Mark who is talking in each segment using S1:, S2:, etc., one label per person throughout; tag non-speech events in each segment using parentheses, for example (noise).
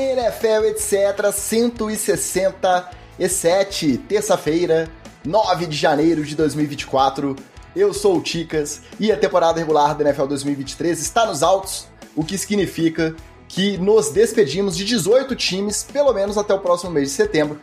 S1: NFL, etc. 167, terça-feira, 9 de janeiro de 2024. Eu sou o Ticas e a temporada regular da NFL 2023 está nos altos, o que significa que nos despedimos de 18 times, pelo menos até o próximo mês de setembro.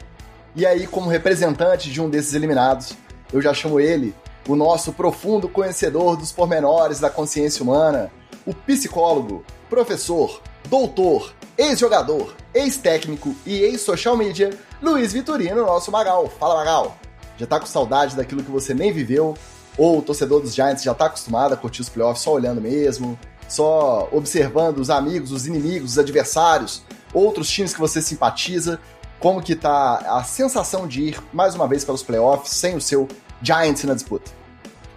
S1: E aí, como representante de um desses eliminados, eu já chamo ele, o nosso profundo conhecedor dos pormenores da consciência humana, o psicólogo, professor, doutor, ex-jogador, ex-técnico e ex-social media, Luiz Vitorino, nosso Magal. Fala, Magal! Já tá com saudade daquilo que você nem viveu? Ou o torcedor dos Giants já tá acostumado a curtir os playoffs só olhando mesmo? Só observando os amigos, os inimigos, os adversários, outros times que você simpatiza? Como que tá a sensação de ir mais uma vez para os playoffs sem o seu Giants na disputa?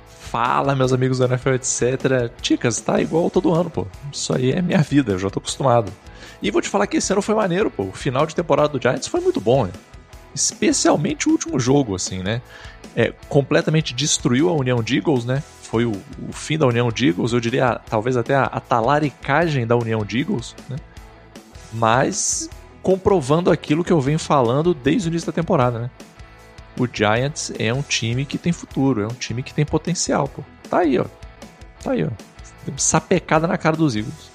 S2: Fala, meus amigos do NFL, etc. Ticas, tá igual todo ano, pô. Isso aí é minha vida, eu já tô acostumado. E vou te falar que esse ano foi maneiro, pô. O final de temporada do Giants foi muito bom, né? Especialmente o último jogo, assim, né? É, completamente destruiu a união de Eagles, né? Foi o, o fim da união de Eagles, eu diria talvez até a, a talaricagem da união de Eagles, né? Mas comprovando aquilo que eu venho falando desde o início da temporada, né? o Giants é um time que tem futuro, é um time que tem potencial, pô. Tá aí, ó. Tá aí, ó. Sapecada na cara dos Eagles.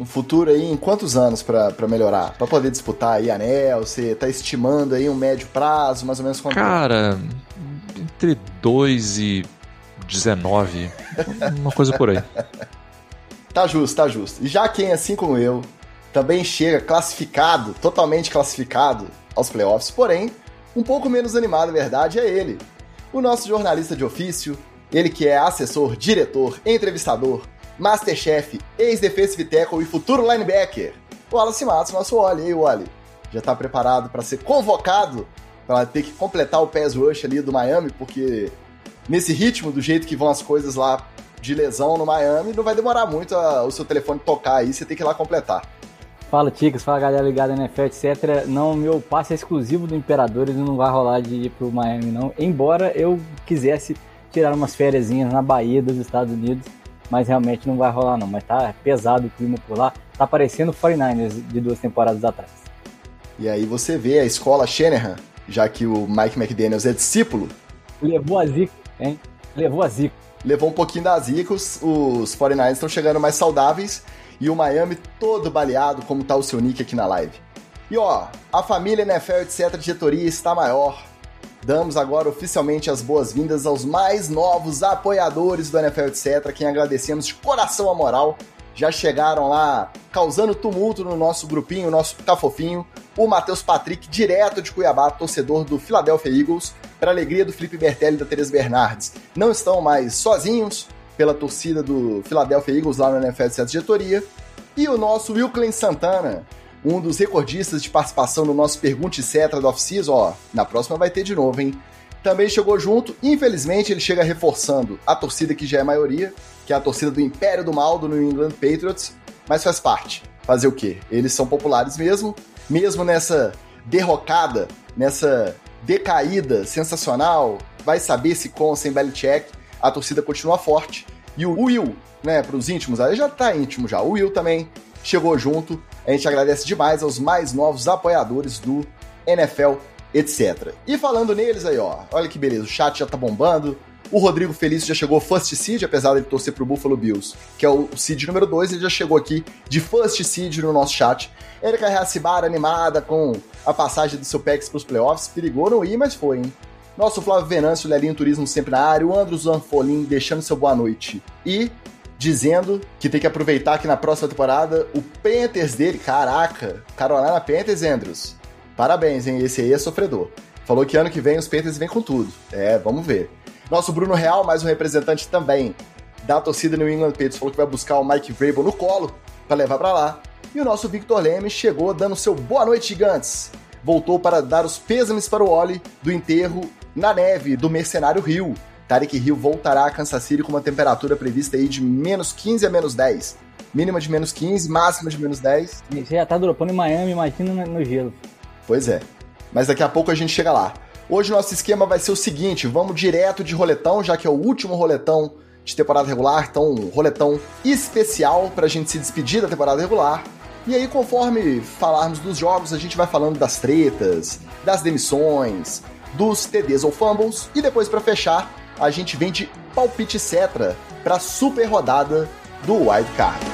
S1: Um futuro aí em quantos anos para melhorar? para poder disputar aí anel? Você tá estimando aí um médio prazo, mais ou menos quanto?
S2: Cara, entre 2 e 19, uma coisa por aí. (laughs)
S1: tá justo, tá justo. E já quem, assim como eu, também chega classificado, totalmente classificado aos playoffs, porém um pouco menos animado, na verdade, é ele. O nosso jornalista de ofício, ele que é assessor, diretor, entrevistador, masterchef, ex-defensive tackle e futuro linebacker. O Wallace Matos, nosso Wally. E aí, Wally? Já está preparado para ser convocado para ter que completar o pass rush ali do Miami, porque nesse ritmo, do jeito que vão as coisas lá de lesão no Miami, não vai demorar muito a, o seu telefone tocar aí, você tem que ir lá completar.
S3: Fala Ticas, fala galera ligada na NFL, etc. Não, meu passe é exclusivo do Imperador e não vai rolar de ir pro Miami, não. Embora eu quisesse tirar umas férias na Bahia dos Estados Unidos, mas realmente não vai rolar, não. Mas tá pesado o clima por lá, tá parecendo 49ers de duas temporadas atrás.
S1: E aí você vê a escola Shanahan, já que o Mike McDaniels é discípulo.
S3: Levou a zica, hein? Levou a zica.
S1: Levou um pouquinho da zica, os, os 49ers estão chegando mais saudáveis e o Miami todo baleado, como tá o seu nick aqui na live. E ó, a família NFL, etc. diretoria está maior. Damos agora oficialmente as boas-vindas aos mais novos apoiadores do NFL, etc. Quem agradecemos de coração a moral. Já chegaram lá causando tumulto no nosso grupinho, nosso cafofinho. O Matheus Patrick, direto de Cuiabá, torcedor do Philadelphia Eagles, para alegria do Felipe Bertelli e da Teresa Bernardes. Não estão mais sozinhos, pela torcida do Philadelphia Eagles lá no NFL de diretoria. E o nosso Wilklen Santana, um dos recordistas de participação no nosso Pergunte Cetra do Off-Season, ó, na próxima vai ter de novo, hein? Também chegou junto, infelizmente ele chega reforçando a torcida que já é maioria, que é a torcida do Império do Mal do New England Patriots, mas faz parte. Fazer o quê? Eles são populares mesmo, mesmo nessa derrocada, nessa decaída sensacional, vai saber se com sem Belichick, a torcida continua forte. E o Will, né, para os íntimos, aí já tá íntimo já. O Will também chegou junto. A gente agradece demais aos mais novos apoiadores do NFL, etc. E falando neles aí, ó, olha que beleza, o chat já tá bombando. O Rodrigo Felício já chegou first seed, apesar de torcer pro Buffalo Bills, que é o seed número 2, ele já chegou aqui de first seed no nosso chat. Erika Reacibara animada com a passagem do seu PEX pros playoffs, perigou não ir, mas foi, hein? Nosso Flávio Venâncio, Lelinho Turismo sempre na área, o Andros Zanfolim deixando seu boa noite. E dizendo que tem que aproveitar que na próxima temporada o Panthers dele, caraca, Carolina Panthers, Andrews. Parabéns, hein? Esse aí é sofredor. Falou que ano que vem os Panthers vêm com tudo. É, vamos ver. Nosso Bruno Real, mais um representante também da torcida New England Patriots, falou que vai buscar o Mike Vrabel no colo para levar para lá. E o nosso Victor Leme chegou dando seu boa noite, gigantes. Voltou para dar os pêsames para o Oli do enterro na neve do Mercenário Rio. Tarek Hill voltará a Kansas City com uma temperatura prevista aí de menos 15 a menos 10. Mínima de menos 15, máxima de menos 10.
S3: Você já tá dropando em Miami, imagina no gelo.
S1: Pois é. Mas daqui a pouco a gente chega lá. Hoje nosso esquema vai ser o seguinte: vamos direto de roletão, já que é o último roletão de temporada regular, então um roletão especial pra gente se despedir da temporada regular. E aí, conforme falarmos dos jogos, a gente vai falando das tretas, das demissões, dos TDs ou fumbles, e depois, para fechar, a gente vem de palpite Cetra para super rodada do Wild Card.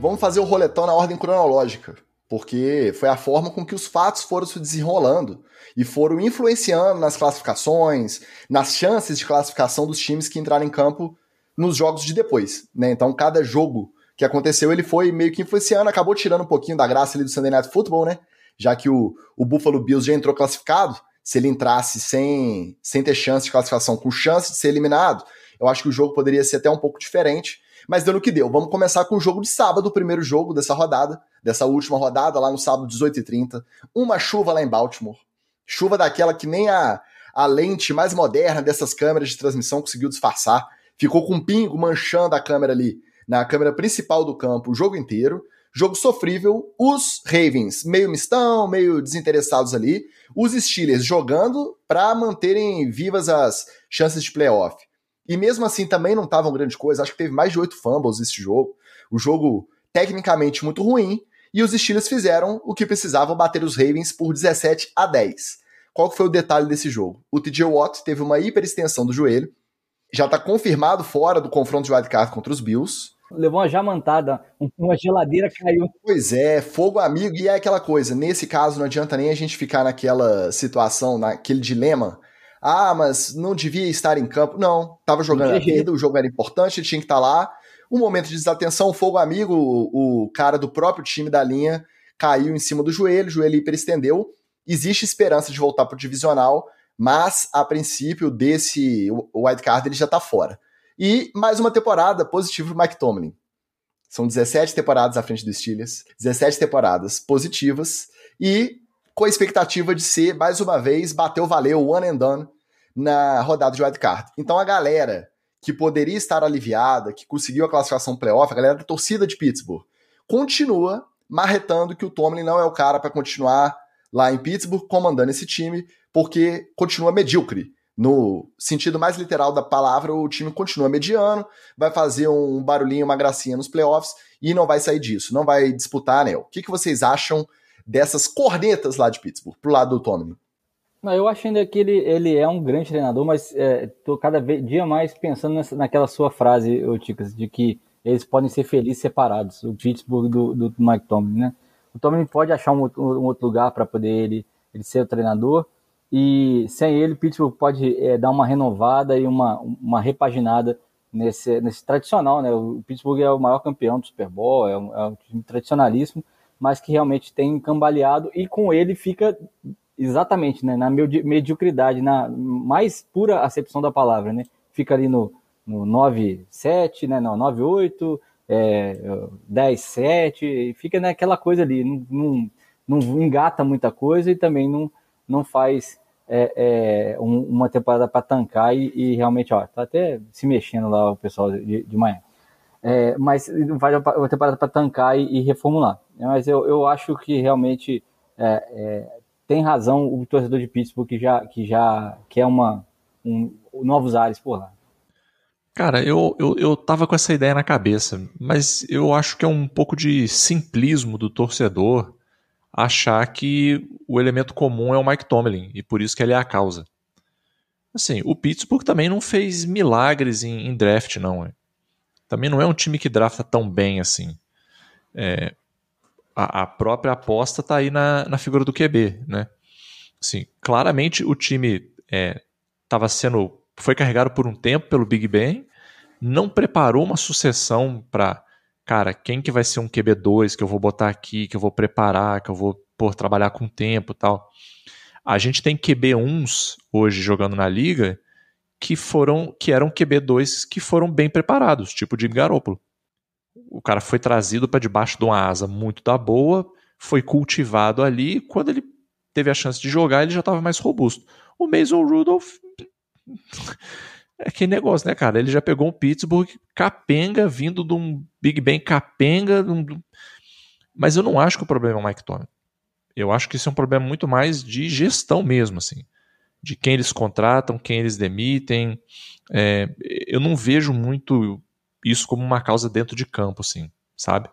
S1: Vamos fazer o roletão na ordem cronológica, porque foi a forma com que os fatos foram se desenrolando e foram influenciando nas classificações, nas chances de classificação dos times que entraram em campo nos jogos de depois, né? Então, cada jogo que aconteceu, ele foi meio que influenciando, acabou tirando um pouquinho da graça ali do Sunday Night Football, né? Já que o, o Buffalo Bills já entrou classificado, se ele entrasse sem, sem ter chance de classificação, com chance de ser eliminado, eu acho que o jogo poderia ser até um pouco diferente, mas deu no que deu. Vamos começar com o jogo de sábado, o primeiro jogo dessa rodada, dessa última rodada, lá no sábado, 18h30. Uma chuva lá em Baltimore. Chuva daquela que nem a, a lente mais moderna dessas câmeras de transmissão conseguiu disfarçar. Ficou com um pingo manchando a câmera ali, na câmera principal do campo, o jogo inteiro. Jogo sofrível, os Ravens meio mistão, meio desinteressados ali, os Steelers jogando para manterem vivas as chances de playoff. E mesmo assim também não estavam grande coisa, acho que teve mais de oito fumbles esse jogo. O jogo tecnicamente muito ruim, e os Steelers fizeram o que precisavam bater os Ravens por 17 a 10. Qual foi o detalhe desse jogo? O TJ Watt teve uma hiperextensão do joelho, já está confirmado fora do confronto de wildcard contra os Bills.
S3: Levou uma jamantada, uma geladeira caiu.
S1: Pois é, fogo amigo, e é aquela coisa. Nesse caso, não adianta nem a gente ficar naquela situação, naquele dilema. Ah, mas não devia estar em campo. Não, estava jogando a vida, o jogo era importante, ele tinha que estar tá lá. Um momento de desatenção, fogo amigo, o, o cara do próprio time da linha caiu em cima do joelho, o joelho hiperestendeu. Existe esperança de voltar para o divisional, mas a princípio desse wildcard ele já está fora. E mais uma temporada positiva para Mike Tomlin. São 17 temporadas à frente do Steelers, 17 temporadas positivas e com a expectativa de ser, mais uma vez, bateu valeu, one and done na rodada de wildcard. Então a galera que poderia estar aliviada, que conseguiu a classificação playoff, a galera da torcida de Pittsburgh, continua marretando que o Tomlin não é o cara para continuar lá em Pittsburgh comandando esse time, porque continua medíocre. No sentido mais literal da palavra, o time continua mediano, vai fazer um barulhinho, uma gracinha nos playoffs e não vai sair disso, não vai disputar anel. O que, que vocês acham dessas cornetas lá de Pittsburgh, pro lado do Tomlin?
S3: Não, eu acho ainda que ele, ele é um grande treinador, mas é, cada vez, dia mais pensando nessa, naquela sua frase, Ticas, de que eles podem ser felizes separados, o Pittsburgh do, do Mike Tomlin, né? O Tomlin pode achar um, um outro lugar para poder ele, ele ser o treinador, e sem ele, Pittsburgh pode é, dar uma renovada e uma, uma repaginada nesse, nesse tradicional, né? O Pittsburgh é o maior campeão do Super Bowl, é um, é um time tradicionalíssimo, mas que realmente tem cambaleado, e com ele fica Exatamente, né? Na mediocridade, na mais pura acepção da palavra, né? Fica ali no, no 9-7, né? Não, 9-8, é, 10-7, fica naquela coisa ali, não, não, não, engata muita coisa e também não, não faz é, é, um, uma temporada para tancar e, e, realmente, ó, tá até se mexendo lá o pessoal de, de manhã. É, mas não faz uma temporada para tancar e, e, reformular. Mas eu, eu acho que realmente é, é tem razão o torcedor de Pittsburgh que já, que já quer uma, um, novos ares por lá.
S2: Cara, eu, eu, eu tava com essa ideia na cabeça, mas eu acho que é um pouco de simplismo do torcedor achar que o elemento comum é o Mike Tomlin e por isso que ele é a causa. Assim, o Pittsburgh também não fez milagres em, em draft, não. Também não é um time que drafta tão bem assim. É, a, a própria aposta está aí na, na figura do QB, né? Assim, claramente o time estava é, sendo foi carregado por um tempo pelo Big Ben, não preparou uma sucessão para cara, quem que vai ser um QB2 que eu vou botar aqui, que eu vou preparar, que eu vou por trabalhar com tempo, tal. A gente tem QB1s hoje jogando na liga que foram que eram QB2 que foram bem preparados, tipo Jimmy Garoppolo o cara foi trazido para debaixo de uma asa muito da boa, foi cultivado ali, quando ele teve a chance de jogar, ele já estava mais robusto. O Mason Rudolph é que negócio, né, cara? Ele já pegou um Pittsburgh capenga, vindo de um Big Ben capenga, um... mas eu não acho que o problema é o Mike Tomlin. Eu acho que isso é um problema muito mais de gestão mesmo, assim. de quem eles contratam, quem eles demitem. É, eu não vejo muito isso como uma causa dentro de campo, assim, sabe?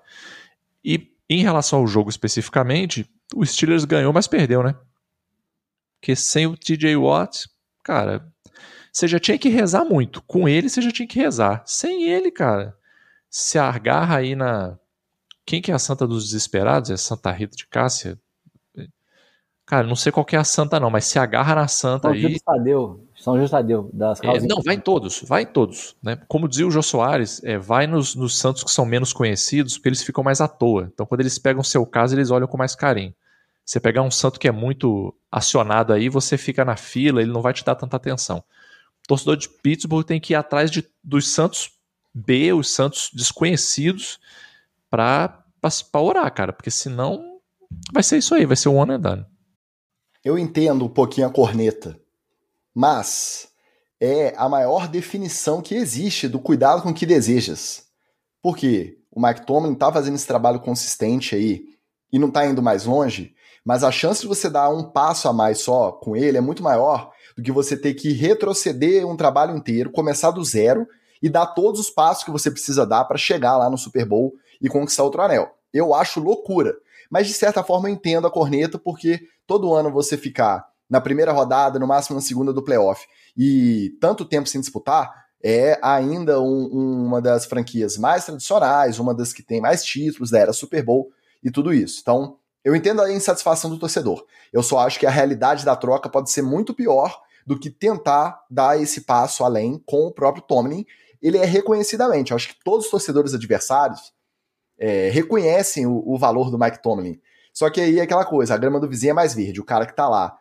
S2: E em relação ao jogo especificamente, o Steelers ganhou, mas perdeu, né? Porque sem o TJ Watt, cara, você já tinha que rezar muito. Com ele, você já tinha que rezar. Sem ele, cara, se agarra aí na. Quem que é a santa dos desesperados? É Santa Rita de Cássia? Cara, não sei qual é a santa, não, mas se agarra na santa
S3: São
S2: aí.
S3: Justo Tadeu, São Justo Tadeu, das
S2: É,
S3: causas.
S2: não, vai em todos, vai em todos. Né? Como dizia o Jô Soares, é, vai nos, nos santos que são menos conhecidos, porque eles ficam mais à toa. Então, quando eles pegam o seu caso, eles olham com mais carinho. Você pegar um santo que é muito acionado aí, você fica na fila, ele não vai te dar tanta atenção. O torcedor de Pittsburgh tem que ir atrás de, dos santos B, os santos desconhecidos, pra orar, cara, porque senão vai ser isso aí, vai ser um one and done.
S1: Eu entendo um pouquinho a corneta, mas é a maior definição que existe do cuidado com o que desejas. Porque o Mike Tomlin tá fazendo esse trabalho consistente aí e não tá indo mais longe, mas a chance de você dar um passo a mais só com ele é muito maior do que você ter que retroceder um trabalho inteiro, começar do zero e dar todos os passos que você precisa dar para chegar lá no Super Bowl e conquistar outro anel. Eu acho loucura. Mas de certa forma eu entendo a corneta, porque todo ano você ficar na primeira rodada, no máximo na segunda do playoff, e tanto tempo sem disputar, é ainda um- uma das franquias mais tradicionais, uma das que tem mais títulos da era Super Bowl e tudo isso. Então, eu entendo a insatisfação do torcedor. Eu só acho que a realidade da troca pode ser muito pior do que tentar dar esse passo além com o próprio Tomlin. Ele é reconhecidamente, acho que todos os torcedores adversários é, reconhecem o, o valor do Mike Tomlin. Só que aí é aquela coisa, a grama do vizinho é mais verde, o cara que tá lá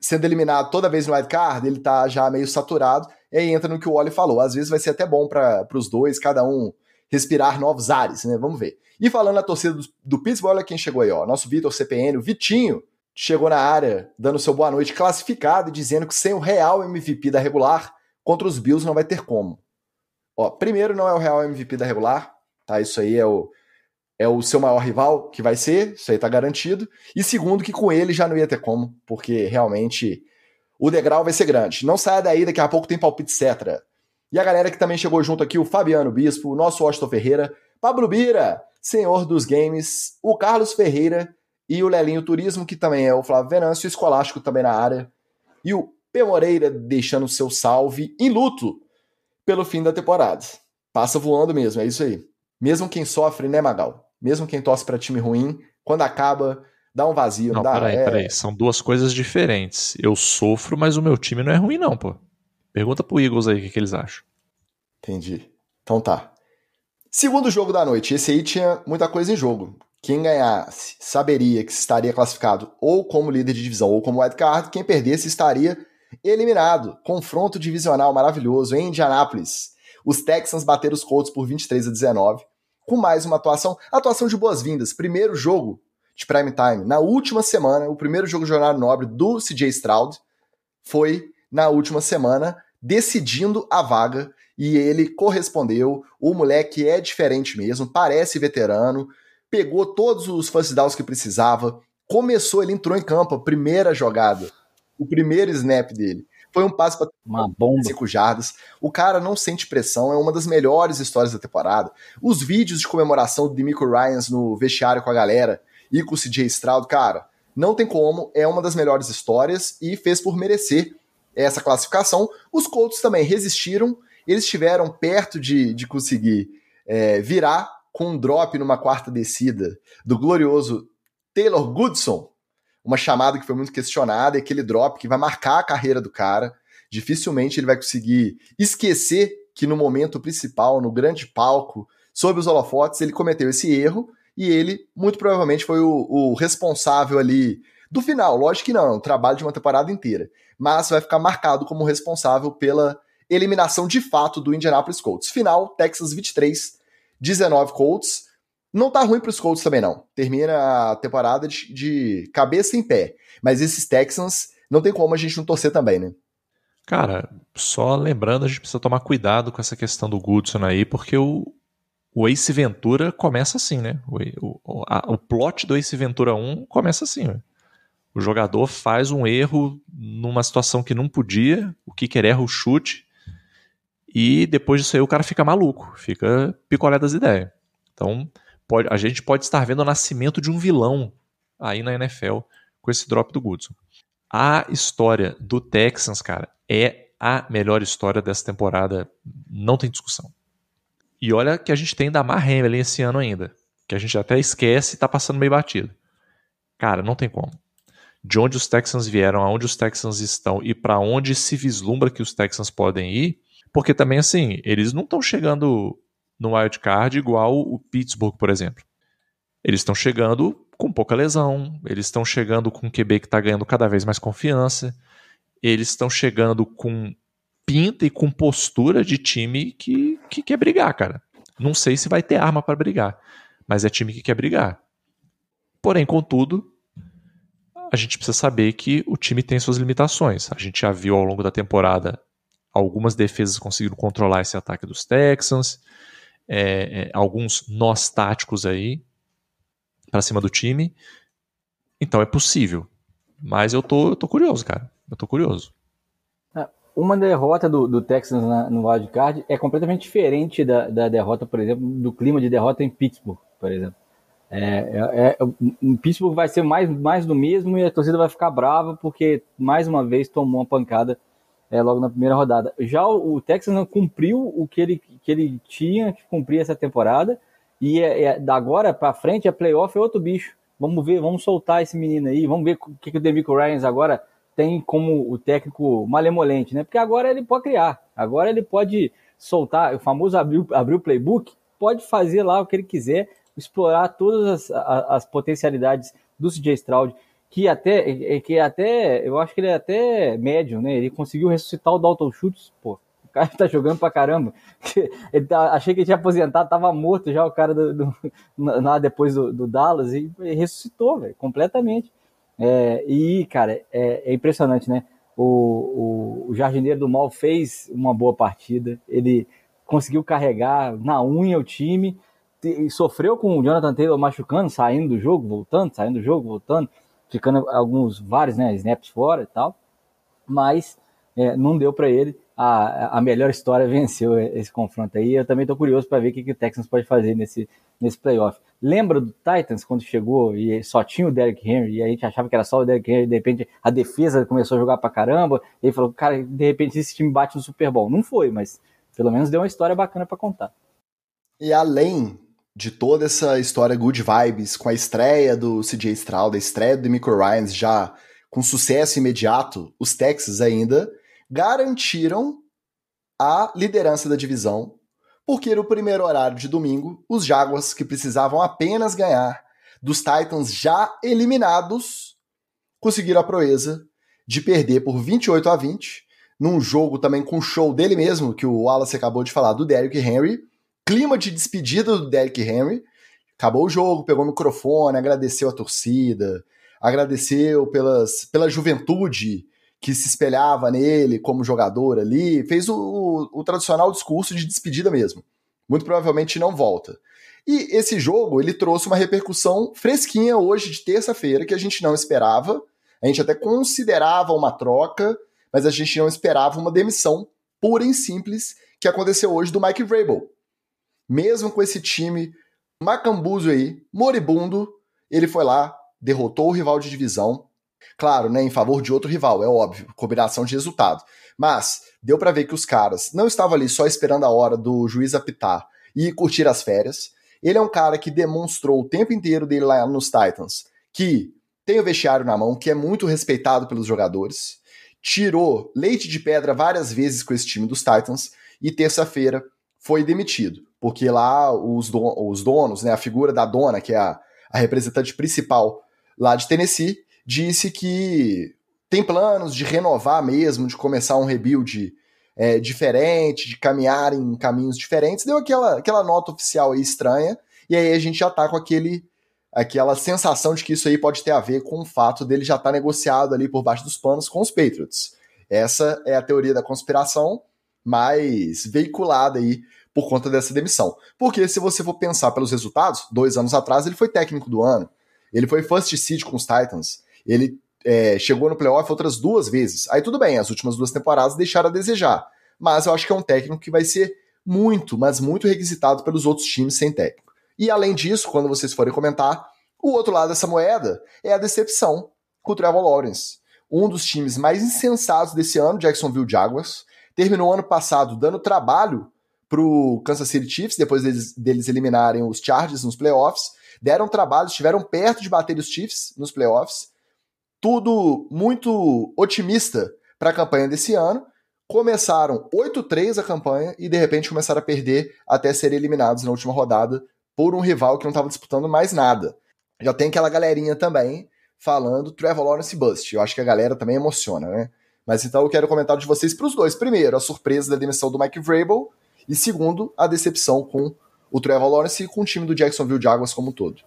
S1: sendo eliminado toda vez no wildcard, ele tá já meio saturado, e aí entra no que o Oli falou. Às vezes vai ser até bom para os dois, cada um respirar novos ares, né? Vamos ver. E falando na torcida do, do Pittsburgh, olha quem chegou aí, ó. Nosso Vitor CPN, o Vitinho, chegou na área dando seu boa noite classificado e dizendo que sem o real MVP da regular, contra os Bills não vai ter como. Ó, primeiro não é o real MVP da regular, tá? Isso aí é o, é o seu maior rival, que vai ser, isso aí tá garantido. E segundo, que com ele já não ia ter como, porque realmente o degrau vai ser grande. Não saia daí, daqui a pouco tem palpite etc. E a galera que também chegou junto aqui, o Fabiano Bispo, o nosso Washington Ferreira, Pablo Bira, senhor dos games, o Carlos Ferreira e o Lelinho Turismo, que também é o Flávio Venâncio, o Escolástico também na área. E o P. Moreira deixando seu salve em luto pelo fim da temporada. Passa voando mesmo, é isso aí. Mesmo quem sofre, né, Magal? Mesmo quem torce para time ruim, quando acaba, dá um vazio.
S2: Não,
S1: dá,
S2: peraí,
S1: é...
S2: peraí. São duas coisas diferentes. Eu sofro, mas o meu time não é ruim, não, pô. Pergunta pro Eagles aí o que, que eles acham.
S1: Entendi. Então tá. Segundo jogo da noite. Esse aí tinha muita coisa em jogo. Quem ganhasse saberia que estaria classificado ou como líder de divisão ou como wildcard. Quem perdesse estaria eliminado. Confronto divisional maravilhoso em Indianápolis. Os Texans bateram os Colts por 23 a 19. Com mais uma atuação. Atuação de boas-vindas. Primeiro jogo de prime time. Na última semana, o primeiro jogo de jornada nobre do CJ Stroud foi na última semana, decidindo a vaga e ele correspondeu. O moleque é diferente mesmo, parece veterano, pegou todos os first downs que precisava, começou, ele entrou em campo, a primeira jogada, o primeiro snap dele. Foi um passe para
S3: Uma bomba.
S1: 5 jardas. O cara não sente pressão, é uma das melhores histórias da temporada. Os vídeos de comemoração do Demico Ryans no vestiário com a galera e com o CJ Stroud, cara, não tem como, é uma das melhores histórias e fez por merecer essa classificação. Os Colts também resistiram, eles estiveram perto de, de conseguir é, virar com um drop numa quarta descida do glorioso Taylor Goodson, uma chamada que foi muito questionada, e aquele drop que vai marcar a carreira do cara. Dificilmente ele vai conseguir esquecer que no momento principal, no grande palco, sob os holofotes, ele cometeu esse erro e ele muito provavelmente foi o, o responsável ali do final. Lógico que não, é um trabalho de uma temporada inteira, mas vai ficar marcado como responsável pela eliminação de fato do Indianapolis Colts. Final, Texas 23, 19 Colts. Não tá ruim pros Colts também, não. Termina a temporada de, de, cabeça em pé. Mas esses Texans, não tem como a gente não torcer também, né?
S2: Cara, só lembrando, a gente precisa tomar cuidado com essa questão do Goodson aí, porque o, o Ace Ventura começa assim, né? O, o, a, o plot do Ace Ventura 1 começa assim, né? O jogador faz um erro numa situação que não podia, o kicker erra o chute, e depois disso aí o cara fica maluco, fica picolé das ideias. Então, pode, a gente pode estar vendo o nascimento de um vilão aí na NFL com esse drop do Goodson. A história do Texans, cara, é a melhor história dessa temporada, não tem discussão. E olha que a gente tem da Mar Hamlin esse ano ainda, que a gente até esquece e tá passando meio batido. Cara, não tem como. De onde os Texans vieram, aonde os Texans estão e para onde se vislumbra que os Texans podem ir, porque também assim, eles não estão chegando no wild card igual o Pittsburgh, por exemplo. Eles estão chegando com pouca lesão, eles estão chegando com um QB que está ganhando cada vez mais confiança, eles estão chegando com pinta e com postura de time que, que quer brigar, cara. Não sei se vai ter arma para brigar, mas é time que quer brigar. Porém, contudo, a gente precisa saber que o time tem suas limitações. A gente já viu ao longo da temporada algumas defesas conseguiram controlar esse ataque dos Texans, é, é, alguns nós táticos aí para cima do time. Então é possível. Mas eu tô, eu tô curioso, cara. Eu tô curioso.
S3: É, uma derrota do, do Texans na, no wildcard é completamente diferente da, da derrota, por exemplo, do clima de derrota em Pittsburgh, por exemplo. É, é, é, em Pittsburgh vai ser mais, mais do mesmo e a torcida vai ficar brava porque mais uma vez tomou uma pancada é, logo na primeira rodada. Já o, o Texas não cumpriu o que ele, que ele tinha que cumprir essa temporada e é, é, da agora para frente a playoff é outro bicho. Vamos ver, vamos soltar esse menino aí, vamos ver o que, que o Demico Ryans agora tem como o técnico malemolente, né? Porque agora ele pode criar, agora ele pode soltar, o famoso abrir o playbook, pode fazer lá o que ele quiser, explorar todas as, as, as potencialidades do CJ Stroud que até, que até, eu acho que ele é até médio, né? Ele conseguiu ressuscitar o Dalton Schultz, pô. O cara tá jogando pra caramba. (laughs) Ele tá, achei que ele tinha aposentado, tava morto já o cara do, do lá depois do, do, Dallas e ressuscitou, velho, completamente. É, e, cara, é, é, impressionante, né? O, o, o jardineiro do mal fez uma boa partida, ele conseguiu carregar na unha o time, e sofreu com o Jonathan Taylor machucando, saindo do jogo, voltando, saindo do jogo, voltando ficando alguns, vários, né, snaps fora e tal, mas é, não deu para ele. A, a melhor história (laughs) venceu esse confronto aí. Eu também estou curioso para ver o que, que o Texans pode fazer nesse, nesse playoff. Lembra do Titans quando chegou e só tinha o Derrick Henry e a gente achava que era só o Derrick Henry, de repente a defesa começou a jogar para caramba, e ele falou, cara, de repente esse time bate no Super Bowl. Não foi, mas pelo menos deu uma história bacana para contar.
S1: E além de toda essa história good vibes, com a estreia do CJ Stroud, a estreia do Michael Ryans já com sucesso imediato, os Texas ainda garantiram a liderança da divisão, porque no primeiro horário de domingo, os Jaguars, que precisavam apenas ganhar dos Titans já eliminados, conseguiram a proeza de perder por 28 a 20, num jogo também com show dele mesmo, que o Wallace acabou de falar, do Derrick Henry, clima de despedida do Derrick Henry. Acabou o jogo, pegou o microfone, agradeceu a torcida, agradeceu pelas, pela juventude que se espelhava nele como jogador ali, fez o, o, o tradicional discurso de despedida mesmo. Muito provavelmente não volta. E esse jogo, ele trouxe uma repercussão fresquinha hoje de terça-feira que a gente não esperava. A gente até considerava uma troca, mas a gente não esperava uma demissão pura e simples que aconteceu hoje do Mike Vrabel mesmo com esse time macambuzo aí, moribundo, ele foi lá, derrotou o rival de divisão. Claro, né, em favor de outro rival, é óbvio, combinação de resultado. Mas deu para ver que os caras não estavam ali só esperando a hora do juiz apitar e curtir as férias. Ele é um cara que demonstrou o tempo inteiro dele lá nos Titans que tem o vestiário na mão, que é muito respeitado pelos jogadores. Tirou leite de pedra várias vezes com esse time dos Titans e terça-feira foi demitido porque lá os, don os donos, né, a figura da dona, que é a, a representante principal lá de Tennessee, disse que tem planos de renovar mesmo, de começar um rebuild é, diferente, de caminhar em caminhos diferentes. Deu aquela, aquela nota oficial aí estranha, e aí a gente já tá com aquele aquela sensação de que isso aí pode ter a ver com o fato dele já estar tá negociado ali por baixo dos panos com os Patriots. Essa é a teoria da conspiração mais veiculada aí por conta dessa demissão. Porque se você for pensar pelos resultados, dois anos atrás ele foi técnico do ano, ele foi first seed com os Titans, ele é, chegou no playoff outras duas vezes. Aí tudo bem, as últimas duas temporadas deixaram a desejar. Mas eu acho que é um técnico que vai ser muito, mas muito requisitado pelos outros times sem técnico. E além disso, quando vocês forem comentar, o outro lado dessa moeda é a decepção com o Trevor Lawrence. Um dos times mais insensatos desse ano, Jacksonville Jaguars, terminou ano passado dando trabalho pro Kansas City Chiefs, depois deles, deles eliminarem os Chargers nos playoffs. Deram trabalho, estiveram perto de bater os Chiefs nos playoffs. Tudo muito otimista para a campanha desse ano. Começaram 8-3 a campanha e de repente começaram a perder até serem eliminados na última rodada por um rival que não estava disputando mais nada. Já tem aquela galerinha também falando Trevor Lawrence Bust. Eu acho que a galera também emociona, né? Mas então eu quero comentar de vocês para os dois. Primeiro, a surpresa da demissão do Mike Vrabel e segundo, a decepção com o Trevor Lawrence e com o time do Jacksonville Jaguars como um todo.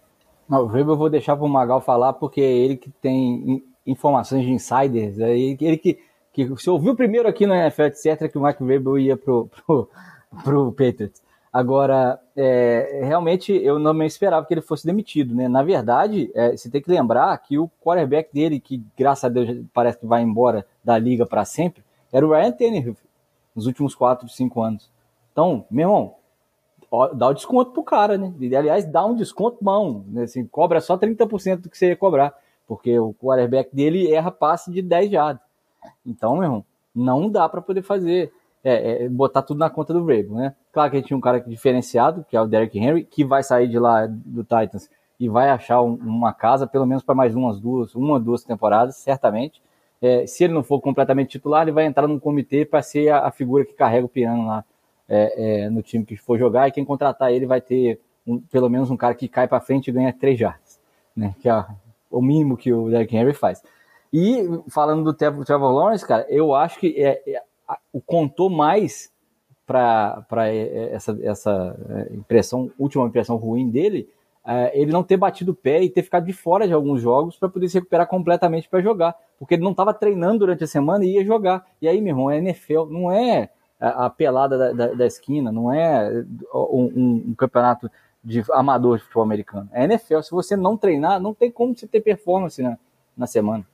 S3: Não, o Vrabel eu vou deixar para o Magal falar porque é ele que tem informações de insiders, é ele que, que se ouviu primeiro aqui no NFL, etc, que o Mike Vrabel ia pro, (laughs) pro, pro Patriots. Agora, é, realmente eu não me esperava que ele fosse demitido, né? Na verdade, é, você tem que lembrar que o quarterback dele, que graças a Deus parece que vai embora da liga para sempre, era o Ryan Tannehill nos últimos 4, 5 anos. Então, meu irmão, ó, dá o desconto pro cara, né? E, aliás, dá um desconto bom, né? assim, cobra só 30% do que você ia cobrar, porque o quarterback dele erra passe de 10 jardas. Então, meu irmão, não dá para poder fazer é, é, botar tudo na conta do Vrabel, né? Claro que a gente tinha um cara diferenciado, que é o Derrick Henry, que vai sair de lá do Titans e vai achar um, uma casa, pelo menos para mais umas duas, uma duas temporadas, certamente. É, se ele não for completamente titular, ele vai entrar num comitê para ser a, a, figura que carrega o piano lá é, é, no time que for jogar, e quem contratar ele vai ter um, pelo menos um cara que cai para frente e ganha três jardas, né? Que é o mínimo que o Derrick Henry faz. E falando do Trevor Lawrence, cara, eu acho que é, é o contou mais para essa, essa é, impressão, última impressão ruim dele, é, ele não ter batido o pé e ter ficado de fora de alguns jogos para poder se recuperar completamente para jogar, porque ele não estava treinando durante a semana e ia jogar. E aí, meu irmão, é NFL, não é a, pelada da, da, da, esquina, não é um, um, um, campeonato de amador de futebol americano. É NFL. Se você não treinar, não tem como você ter performance na, na semana.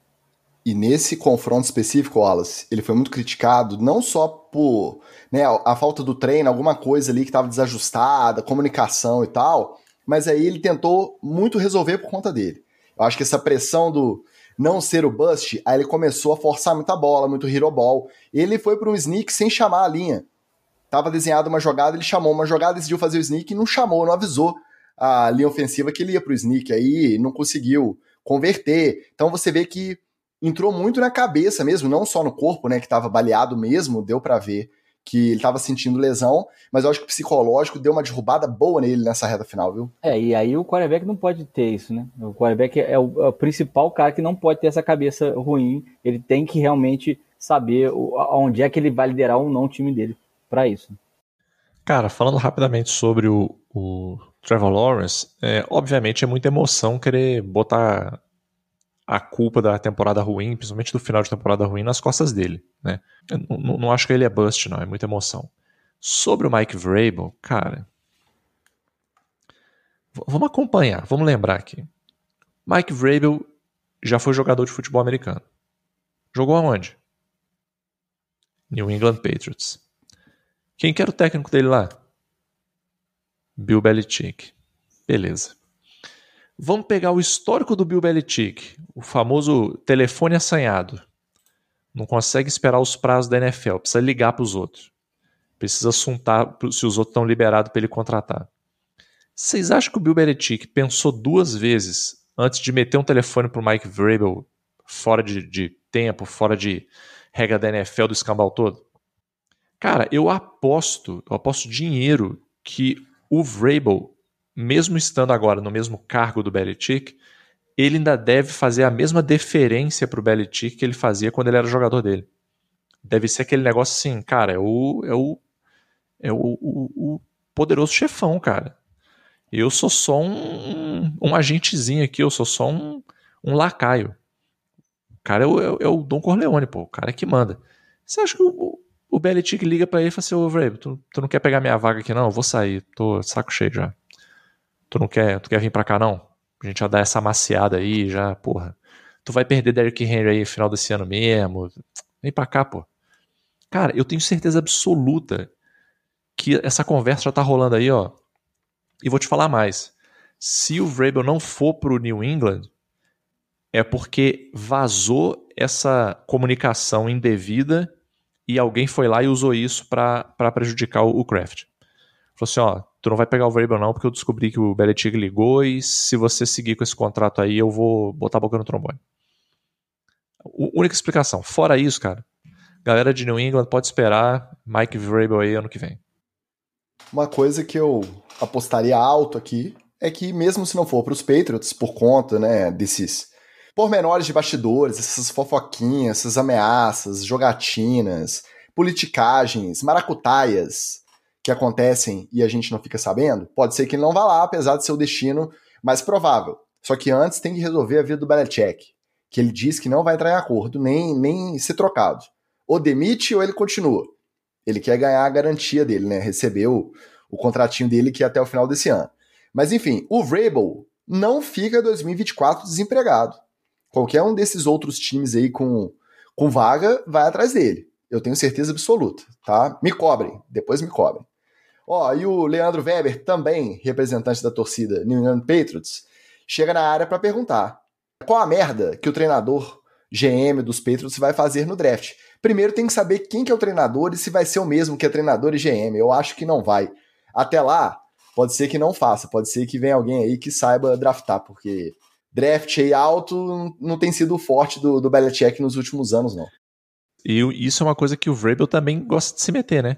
S1: E nesse confronto específico, Wallace, ele foi muito criticado, não só por né, a, falta do treino, alguma coisa ali que estava desajustada, comunicação e tal, mas aí ele tentou muito resolver por conta dele. Eu acho que essa pressão do não ser o bust, aí ele começou a forçar muita bola, muito hero ball. Ele foi para um sneak sem chamar a linha. Tava desenhada uma jogada, ele chamou uma jogada, decidiu fazer o sneak e não chamou, não avisou a linha ofensiva que ele ia para o sneak, aí não conseguiu converter. Então você vê que entrou muito na cabeça mesmo, não só no corpo, né, que estava baleado mesmo, deu para ver que ele estava sentindo lesão, mas eu acho que o psicológico deu uma derrubada boa nele nessa reta final, viu?
S3: É, e aí o quarterback não pode ter isso, né? O quarterback é o, é o principal cara que não pode ter essa cabeça ruim, ele tem que realmente saber onde é que ele vai liderar ou não o time dele para isso.
S2: Cara, falando rapidamente sobre o, o Trevor Lawrence, é, obviamente é muita emoção querer botar a culpa da temporada ruim, principalmente do final de temporada ruim, nas costas dele, né? Eu não, acho que ele é bust, não, é muita emoção. Sobre o Mike Vrabel, cara, vamos acompanhar, vamos lembrar aqui. Mike Vrabel já foi jogador de futebol americano. Jogou aonde? New England Patriots. Quem que era o técnico dele lá? Bill Belichick. Beleza. Vamos pegar o histórico do Bill Belichick, o famoso telefone assanhado. Não consegue esperar os prazos da NFL, precisa ligar para os outros. Precisa assuntar se os outros estão liberados para ele contratar. Vocês acham que o Bill Belichick pensou duas vezes antes de meter um telefone para o Mike Vrabel fora de, de tempo, fora de regra da NFL do escambau todo? Cara, eu aposto, eu aposto dinheiro que o Vrabel mesmo estando agora no mesmo cargo do Belichick, ele ainda deve fazer a mesma deferência para o Belichick que ele fazia quando ele era jogador dele. Deve ser aquele negócio assim, cara, é o, é o, é o, o, o poderoso chefão, cara. Eu sou só um, um agentezinho aqui, eu sou só um, um lacaio. O cara é o, é o Dom Corleone, pô, o cara que manda. Você acha que o, o Belichick liga para ele e fala assim, ô Vrabel, tu, tu não quer pegar minha vaga aqui não? Eu vou sair, tô saco cheio já. Tu não quer, tu quer vir pra cá não? A gente já dá essa maciada aí, já, porra. Tu vai perder Derrick Henry aí no final desse ano mesmo. Vem pra cá, pô. Cara, eu tenho certeza absoluta que essa conversa já tá rolando aí, ó. E vou te falar mais. Se o Vrabel não for pro New England, é porque vazou essa comunicação indevida e alguém foi lá e usou isso para prejudicar o, o Kraft. Falou assim, ó, tu não vai pegar o Vrabel não, porque eu descobri que o Belichick ligou e se você seguir com esse contrato aí, eu vou botar a boca no trombone. O, única explicação. Fora isso, cara, galera de New England pode esperar Mike Vrabel aí ano que vem.
S1: Uma coisa que eu apostaria alto aqui é que mesmo se não for para os Patriots, por conta né, desses pormenores de bastidores, essas fofoquinhas, essas ameaças, jogatinas, politicagens, maracutaias que acontecem e a gente não fica sabendo, pode ser que ele não vá lá, apesar de ser o destino mais provável. Só que antes tem que resolver a vida do Belichick, que ele diz que não vai entrar em acordo, nem, nem ser trocado. Ou demite ou ele continua. Ele quer ganhar a garantia dele, né? Receber o, o contratinho dele que é até o final desse ano. Mas enfim, o Vrabel não fica 2024 desempregado. Qualquer um desses outros times aí com, com vaga vai atrás dele. Eu tenho certeza absoluta, tá? Me cobrem, depois me cobrem. Ó, e o Leandro Weber, também representante da torcida New England Patriots, chega na área para perguntar: qual a merda que o treinador GM dos Patriots vai fazer no draft? Primeiro tem que saber quem que é o treinador e se vai ser o mesmo que é treinador e GM. Eu acho que não vai. Até lá, pode ser que não faça, pode ser que venha alguém aí que saiba draftar, porque draft aí alto não tem sido forte do, do Belichick nos últimos anos, não.
S2: E isso é uma coisa que o Vrabel também gosta de se meter, né?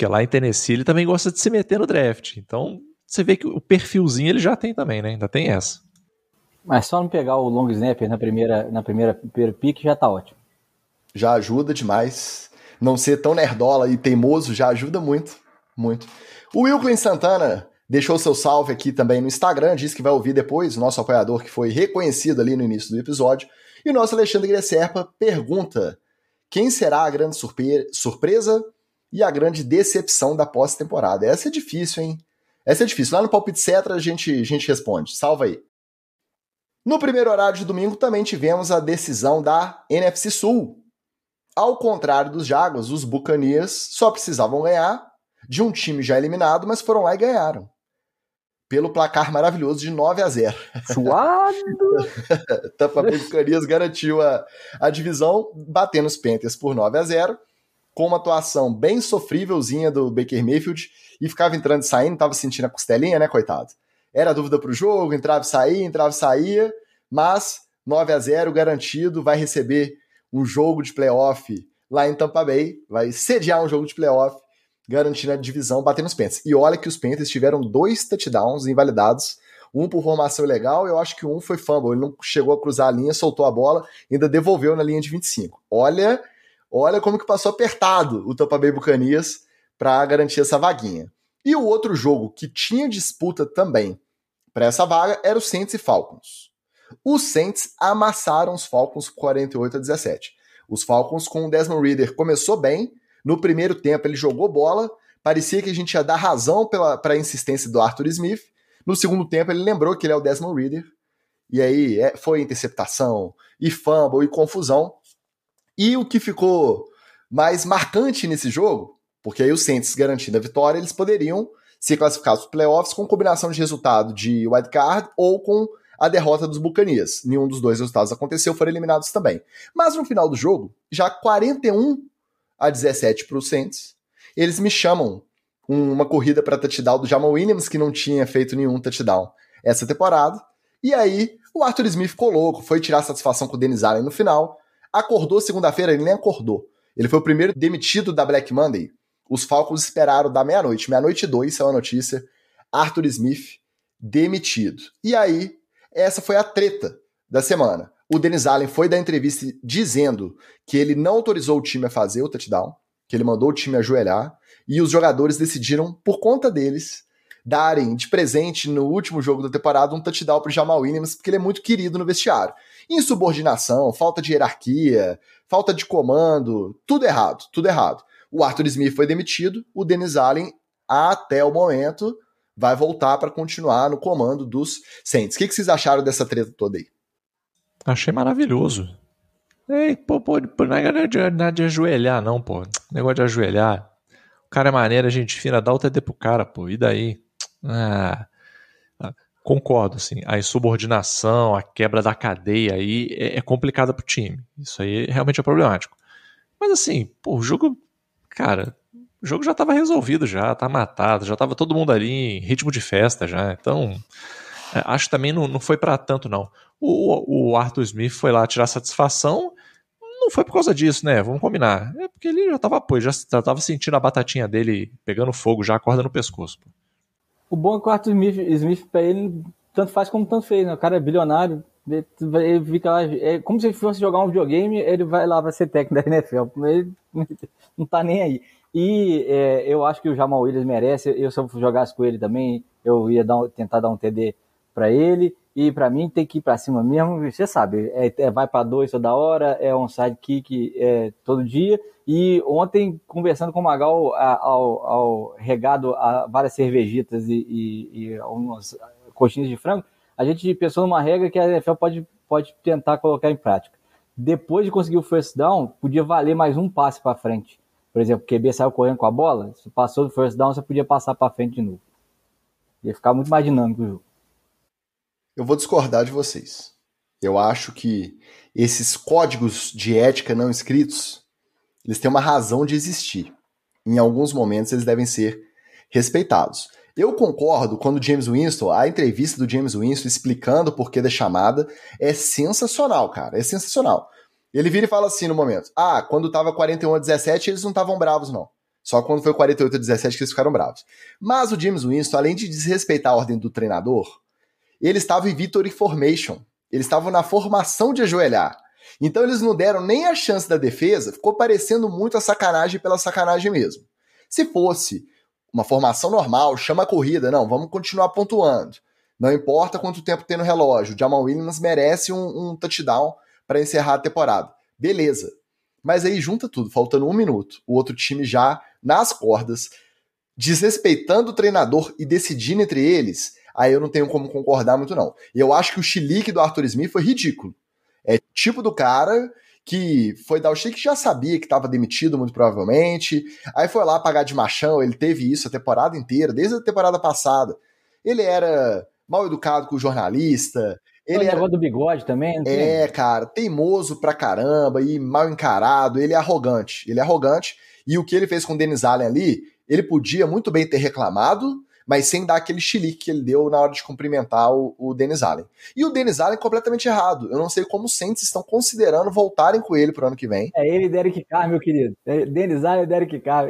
S2: Porque lá em Tennessee ele também gosta de se meter no draft. Então você vê que o perfilzinho ele já tem também, né? Ainda tem essa.
S3: Mas só não pegar o long snapper na primeira, na primeira, primeira pick já tá ótimo
S1: já ajuda demais. Não ser tão nerdola e teimoso já ajuda muito, muito. O Wilklin Santana deixou seu salve aqui também no Instagram, disse que vai ouvir depois, o nosso apoiador que foi reconhecido ali no início do episódio. E o nosso Alexandre Gresserpa pergunta: quem será a grande surpre surpresa e a grande decepção da pós-temporada? Essa é difícil, hein? Essa é difícil. Lá no Palpite Cetra a gente, a gente responde. Salva aí. No primeiro horário de domingo também tivemos a decisão da NFC Sul, ao contrário dos Jaguars, os Buccaneers só precisavam ganhar de um time já eliminado, mas foram lá e ganharam. Pelo placar maravilhoso de 9 a 0.
S3: Suado! (laughs)
S1: Tampa Bay Buccaneers garantiu a, a divisão, batendo os Panthers por 9 a 0 com uma atuação bem sofrívelzinha do Baker Mayfield e ficava entrando e saindo, tava sentindo a costelinha, né, coitado? Era dúvida pro jogo, entrava e saía, entrava e saía, mas 9 a 0 garantido, vai receber um jogo de playoff lá em Tampa Bay, vai sediar um jogo de playoff, garantindo a divisão, batendo os Panthers. E olha que os Panthers tiveram dois touchdowns invalidados, um por formação ilegal, eu acho que um foi fumble, ele não chegou a cruzar a linha, soltou a bola, ainda devolveu na linha de 25. Olha, olha como que passou apertado o Tampa Bay Buccaneers para garantir essa vaguinha. E o outro jogo que tinha disputa também para essa vaga era o Saints e Falcons. Os Saints amassaram os Falcons 48 a 17. Os Falcons com o Desmond Reader começou bem. No primeiro tempo ele jogou bola. Parecia que a gente ia dar razão para a insistência do Arthur Smith. No segundo tempo ele lembrou que ele é o Desmond Reader. E aí é, foi interceptação, e fumble, e confusão. E o que ficou mais marcante nesse jogo, porque aí os Saints garantindo a vitória, eles poderiam ser classificados para os playoffs com combinação de resultado de wildcard ou com a derrota dos Bucanias. Nenhum dos dois resultados aconteceu, foram eliminados também. Mas no final do jogo, já 41 a 17 para o Saints, eles me chamam uma corrida para touchdown do Jamal Williams, que não tinha feito nenhum touchdown essa temporada. E aí, o Arthur Smith ficou louco, foi tirar satisfação com o Dennis Allen no final. Acordou segunda-feira, ele nem acordou. Ele foi o primeiro demitido da Black Monday. Os Falcons esperaram da meia-noite. Meia-noite dois, saiu a notícia. Arthur Smith demitido. E aí, essa foi a treta da semana. O Dennis Allen foi dar entrevista dizendo que ele não autorizou o time a fazer o touchdown, que ele mandou o time ajoelhar, e os jogadores decidiram, por conta deles, darem de presente no último jogo da temporada um touchdown para Jamal Williams, porque ele é muito querido no vestiário. Insubordinação, falta de hierarquia, falta de comando, tudo errado, tudo errado. O Arthur Smith foi demitido, o Dennis Allen, até o momento, vai voltar para continuar no comando dos Saints. O que, que vocês acharam dessa treta toda aí?
S2: Achei maravilhoso. Ei, pô, pô, não é de, não é de ajoelhar, não, pô. Negócio de ajoelhar. O cara é maneiro, a gente fina, dá o TD pro cara, pô. E daí? Ah, ah, concordo, assim. A insubordinação, a quebra da cadeia aí é, é complicada pro time. Isso aí realmente é problemático. Mas assim, pô, o jogo, cara, o jogo já tava resolvido já, tá matado, já tava todo mundo ali em ritmo de festa já. Então, é, acho que também não, não foi para tanto, não. O, o Arthur Smith foi lá tirar satisfação não foi por causa disso, né? Vamos combinar. É porque ele já tava, pô, já, já tava sentindo a batatinha dele pegando fogo, já acorda no pescoço. Pô.
S3: O bom é que o Arthur Smith, Smith pra ele, tanto faz como tanto fez, né? O cara é bilionário, ele fica lá, é como se fosse jogar um videogame, ele vai lá para ser técnico da NFL. Ele (laughs) não tá nem aí. E é, eu acho que o Jamal Williams merece. Eu, se eu jogasse com ele também, eu ia dar, tentar dar um TD para ele. E para mim tem que ir para cima mesmo, você sabe, é, é vai para dois toda hora, é um sidekick é, todo dia. E ontem, conversando com o Magal, ao, ao regado a várias cervejitas e, e, e umas coxinhas de frango, a gente pensou numa regra que a NFL pode, pode tentar colocar em prática. Depois de conseguir o first down, podia valer mais um passe para frente. Por exemplo, o QB saiu correndo com a bola, se passou do first down, você podia passar para frente de novo. Ia ficar muito mais dinâmico o jogo
S1: eu vou discordar de vocês. Eu acho que esses códigos de ética não escritos, eles têm uma razão de existir. Em alguns momentos eles devem ser respeitados. Eu concordo quando James Winston, a entrevista do James Winston explicando o porquê da chamada é sensacional, cara, é sensacional. Ele vira e fala assim no momento: "Ah, quando tava 41 a 17, eles não estavam bravos não. Só quando foi 48 a 17 que eles ficaram bravos". Mas o James Winston, além de desrespeitar a ordem do treinador, ele estava em Victory Formation. Eles estavam na formação de ajoelhar. Então eles não deram nem a chance da defesa, ficou parecendo muito a sacanagem pela sacanagem mesmo. Se fosse uma formação normal, chama a corrida, não, vamos continuar pontuando. Não importa quanto tempo tem no relógio, o Jamal Williams merece um, um touchdown para encerrar a temporada. Beleza. Mas aí junta tudo, faltando um minuto. O outro time já nas cordas, desrespeitando o treinador e decidindo entre eles aí eu não tenho como concordar muito, não. E eu acho que o chilique do Arthur Smith foi ridículo. É tipo do cara que foi dar o chilique já sabia que estava demitido, muito provavelmente. Aí foi lá pagar de machão, ele teve isso a temporada inteira, desde a temporada passada. Ele era mal educado com o jornalista. Ele
S3: era do bigode também.
S1: É, cara, teimoso pra caramba e mal encarado. Ele é arrogante. Ele é arrogante. E o que ele fez com o Dennis Allen ali, ele podia muito bem ter reclamado, mas sem dar aquele chilique que ele deu na hora de cumprimentar o, o Dennis Allen. E o Dennis Allen completamente errado. Eu não sei como os Saints estão considerando voltarem com ele pro ano que vem.
S3: É ele e Derek Carr, meu querido. É Dennis Allen e Derek Carr.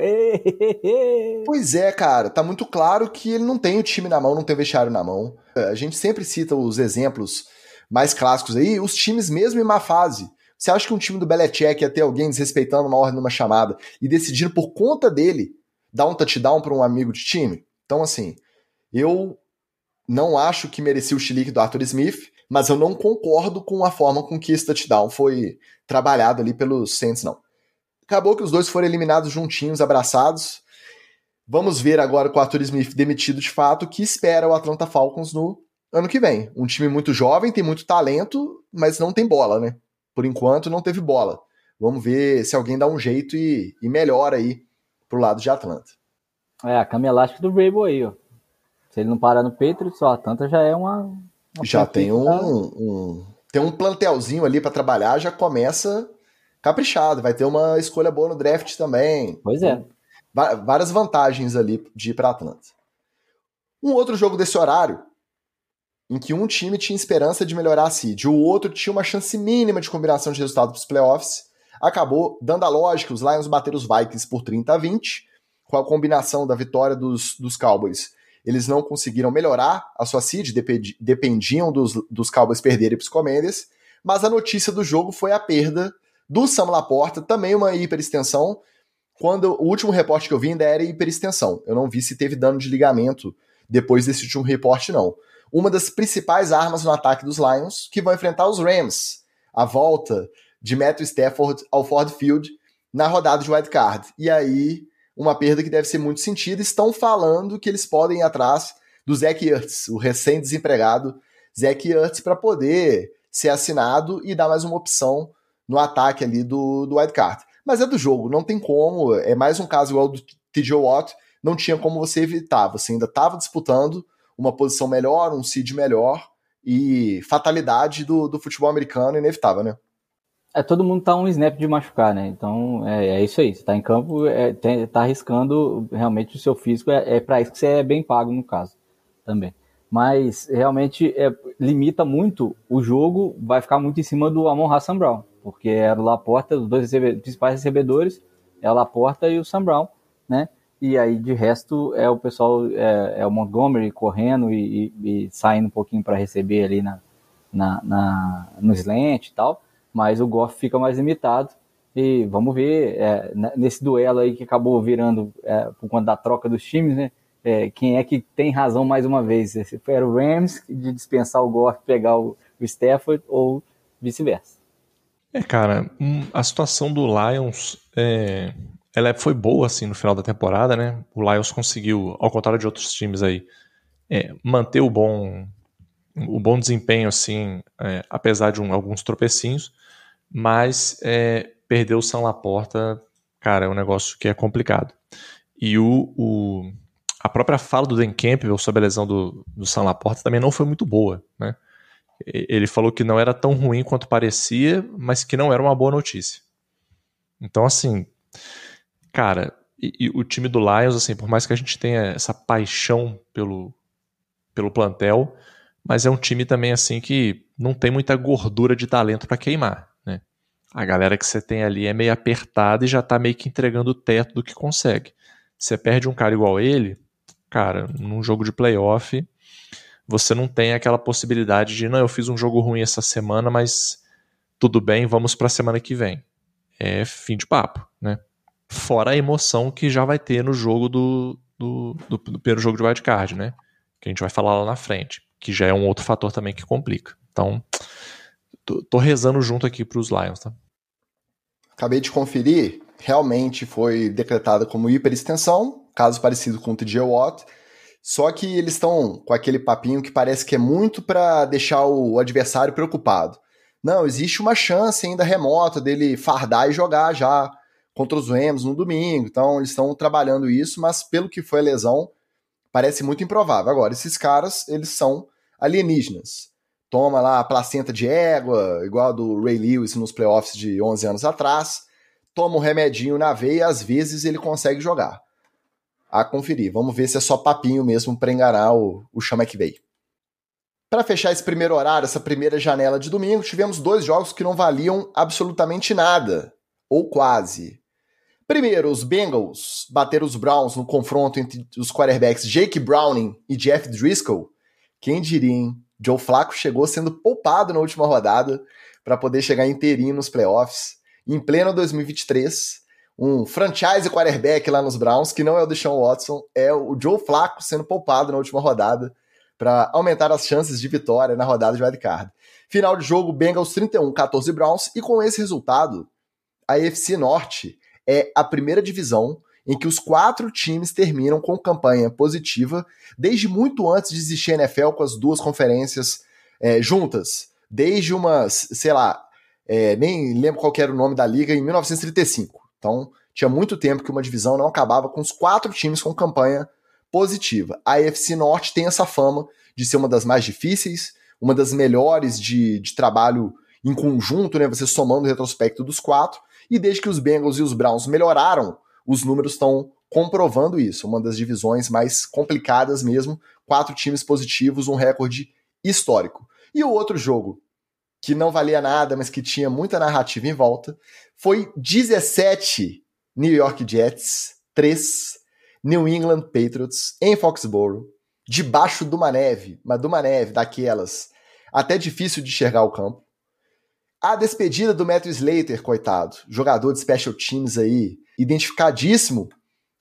S1: pois é, cara. Tá muito claro que ele não tem o time na mão, não tem o vestiário na mão. A gente sempre cita os exemplos mais clássicos aí, os times mesmo em má fase. Você acha que um time do Belichick ia ter alguém desrespeitando uma ordem numa chamada e decidindo por conta dele dar um touchdown para um amigo de time? Então, assim, eu não acho que merecia o chilique do Arthur Smith, mas eu não concordo com a forma com que esse touchdown foi trabalhado ali pelos Saints, não. Acabou que os dois foram eliminados juntinhos, abraçados. Vamos ver agora com o Arthur Smith demitido de fato, que espera o Atlanta Falcons no ano que vem. Um time muito jovem, tem muito talento, mas não tem bola, né? Por enquanto não teve bola. Vamos ver se alguém dá um jeito e, e melhora aí pro lado de Atlanta.
S3: É, a cama elástica do Vrabel aí, ó. Se ele não parar no Patriots, só a Tanta já é uma. uma
S1: já tem um, um, Tem um plantelzinho ali para trabalhar, já começa caprichado. Vai ter uma escolha boa no draft também.
S3: Pois é.
S1: Várias vantagens ali de ir para Atlanta. Um outro jogo desse horário, em que um time tinha esperança de melhorar a seed, o outro tinha uma chance mínima de combinação de resultado para os playoffs, acabou dando a lógica, os Lions bateram os Vikings por 30 a 20, com a combinação da vitória dos, dos Cowboys, eles não conseguiram melhorar a sua seed, dependiam dos, dos Cowboys perderem para os Commanders, mas a notícia do jogo foi a perda do Sam Laporta, também uma hiperextensão, quando o último reporte que eu vi ainda era hiperextensão. Eu não vi se teve dano de ligamento depois desse último reporte, não. Uma das principais armas no ataque dos Lions, que vão enfrentar os Rams, a volta de Matthew Stafford ao Ford Field na rodada de wildcard. E aí uma perda que deve ser muito sentida. Estão falando que eles podem ir atrás do Zach Ertz, o recém-desempregado Zach Ertz, para poder ser assinado e dar mais uma opção no ataque ali do, do wildcard. Mas é do jogo, não tem como. É mais um caso igual do TJ Watt, não tinha como você evitar. Você ainda estava disputando uma posição melhor, um seed melhor, e fatalidade do, do futebol americano inevitável, né?
S3: É, todo mundo tá um snap de machucar, né? Então é, é isso aí. Você tá em campo, é, tem, tá arriscando realmente o seu físico, é, é para isso que você é bem pago no caso também. Mas realmente é, limita muito o jogo, vai ficar muito em cima do Amon Hassan Brown, porque era o Laporta, os dois recebe principais recebedores, é o Laporta e o Sam Brown, né? E aí de resto é o pessoal, é, é o Montgomery correndo e, e, e saindo um pouquinho para receber ali na, na, na, no slant e tal mas o Goff fica mais limitado. E vamos ver, é, nesse duelo aí que acabou virando é, por conta da troca dos times, né? É, quem é que tem razão mais uma vez? Se foi o Rams de dispensar o Goff, pegar o, o Stafford ou vice-versa?
S2: É, cara, a situação do Lions é, ela foi boa assim no final da temporada, né? O Lions conseguiu, ao contrário de outros times aí, é, manter o bom o bom desempenho assim, é, apesar de um, alguns tropecinhos mas é, perder o São Laporta, cara, é um negócio que é complicado. E o, o a própria fala do Dan Campbell sobre a lesão do, do São Laporta também não foi muito boa, né? Ele falou que não era tão ruim quanto parecia, mas que não era uma boa notícia. Então, assim, cara, e, e o time do Lions, assim, por mais que a gente tenha essa paixão pelo, pelo plantel, mas é um time também, assim, que não tem muita gordura de talento para queimar a galera que você tem ali é meio apertada e já tá meio que entregando o teto do que consegue. Você perde um cara igual ele, cara, num jogo de playoff, você não tem aquela possibilidade de, não, eu fiz um jogo ruim essa semana, mas tudo bem, vamos para a semana que vem. É fim de papo, né? Fora a emoção que já vai ter no jogo do, do, do, do primeiro jogo de wildcard, né? Que a gente vai falar lá na frente, que já é um outro fator também que complica. Então, tô, tô rezando junto aqui para os Lions, tá?
S1: Acabei de conferir, realmente foi decretada como hiperextensão, caso parecido com o TJ Watt, só que eles estão com aquele papinho que parece que é muito para deixar o adversário preocupado. Não, existe uma chance ainda remota dele fardar e jogar já contra os Rams no domingo. Então eles estão trabalhando isso, mas pelo que foi a lesão, parece muito improvável. Agora, esses caras, eles são alienígenas toma lá a placenta de égua, igual a do Ray Lewis nos playoffs de 11 anos atrás, toma um remedinho na veia às vezes ele consegue jogar. A conferir. Vamos ver se é só papinho mesmo para enganar o, o Chama que veio. Para fechar esse primeiro horário, essa primeira janela de domingo, tivemos dois jogos que não valiam absolutamente nada, ou quase. Primeiro, os Bengals bateram os Browns no confronto entre os quarterbacks Jake Browning e Jeff Driscoll. Quem diria, hein? Joe Flacco chegou sendo poupado na última rodada para poder chegar inteirinho nos playoffs. Em pleno 2023, um franchise quarterback lá nos Browns, que não é o Deshaun Watson, é o Joe Flacco sendo poupado na última rodada para aumentar as chances de vitória na rodada de wildcard. Final de jogo, Bengals 31, 14 Browns, e com esse resultado, a AFC Norte é a primeira divisão em que os quatro times terminam com campanha positiva desde muito antes de existir a NFL com as duas conferências é, juntas. Desde umas, sei lá, é, nem lembro qual era o nome da liga, em 1935. Então, tinha muito tempo que uma divisão não acabava com os quatro times com campanha positiva. A AFC Norte tem essa fama de ser uma das mais difíceis, uma das melhores de, de trabalho em conjunto, né? Você somando o retrospecto dos quatro. E desde que os Bengals e os Browns melhoraram os números estão comprovando isso. Uma das divisões mais complicadas mesmo, quatro times positivos, um recorde histórico. E o outro jogo, que não valia nada, mas que tinha muita narrativa em volta, foi 17 New York Jets, 3 New England Patriots em Foxborough, debaixo de uma neve, mas de uma neve daquelas, até difícil de enxergar o campo. A despedida do Matthew Slater, coitado, jogador de special teams aí, identificadíssimo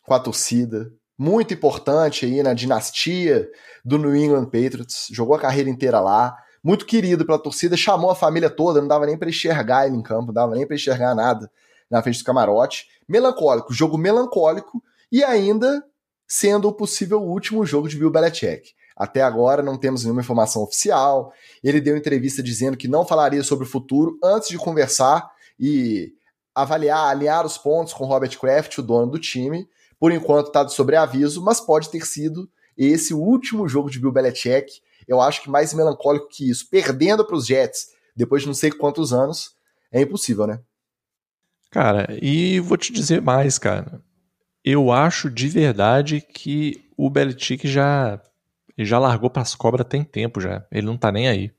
S1: com a torcida, muito importante aí na dinastia do New England Patriots, jogou a carreira inteira lá, muito querido pela torcida, chamou a família toda, não dava nem para enxergar ele em campo, não dava nem para enxergar nada na frente do camarote. Melancólico, jogo melancólico e ainda sendo o possível último jogo de Bill Belichick. Até agora não temos nenhuma informação oficial. Ele deu entrevista dizendo que não falaria sobre o futuro antes de conversar e avaliar, alinhar os pontos com Robert Kraft, o dono do time. Por enquanto está de sobreaviso, mas pode ter sido esse último jogo de Bill Belichick. Eu acho que mais melancólico que isso, perdendo para os Jets depois de não sei quantos anos, é impossível, né?
S2: Cara, e vou te dizer mais, cara. Eu acho de verdade que o Belichick já já largou para as cobras tem tempo já. Ele não tá nem aí.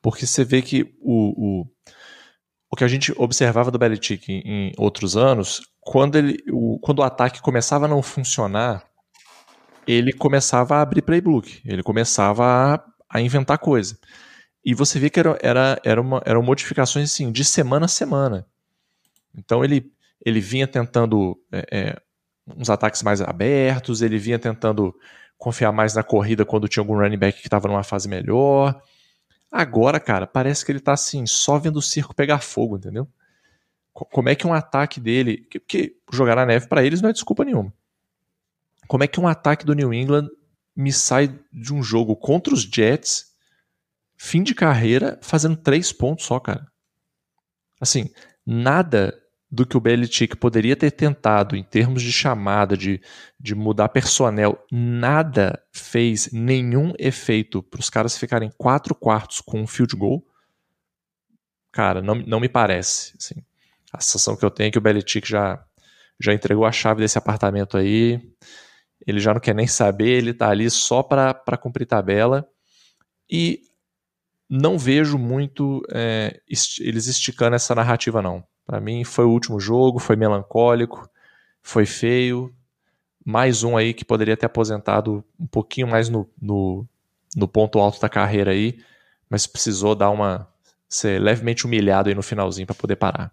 S2: Porque você vê que o, o, o que a gente observava do Belichick em, em outros anos, quando, ele, o, quando o ataque começava a não funcionar, ele começava a abrir playbook, ele começava a, a inventar coisa. E você vê que era, era, era uma, eram modificações assim, de semana a semana. Então ele, ele vinha tentando é, é, uns ataques mais abertos, ele vinha tentando confiar mais na corrida quando tinha algum running back que estava numa fase melhor. Agora, cara, parece que ele tá assim, só vendo o circo pegar fogo, entendeu? Como é que um ataque dele. Porque jogar na neve para eles não é desculpa nenhuma. Como é que um ataque do New England me sai de um jogo contra os Jets, fim de carreira, fazendo três pontos só, cara? Assim, nada do que o Belichick poderia ter tentado em termos de chamada, de, de mudar personnel, nada fez nenhum efeito para os caras ficarem quatro quartos com um field goal, cara, não, não me parece. Assim. A sensação que eu tenho é que o Belichick já, já entregou a chave desse apartamento aí, ele já não quer nem saber, ele está ali só para cumprir tabela, e não vejo muito é, est eles esticando essa narrativa, não. Para mim foi o último jogo, foi melancólico, foi feio. Mais um aí que poderia ter aposentado um pouquinho mais no, no, no ponto alto da carreira aí, mas precisou dar uma ser levemente humilhado aí no finalzinho para poder parar.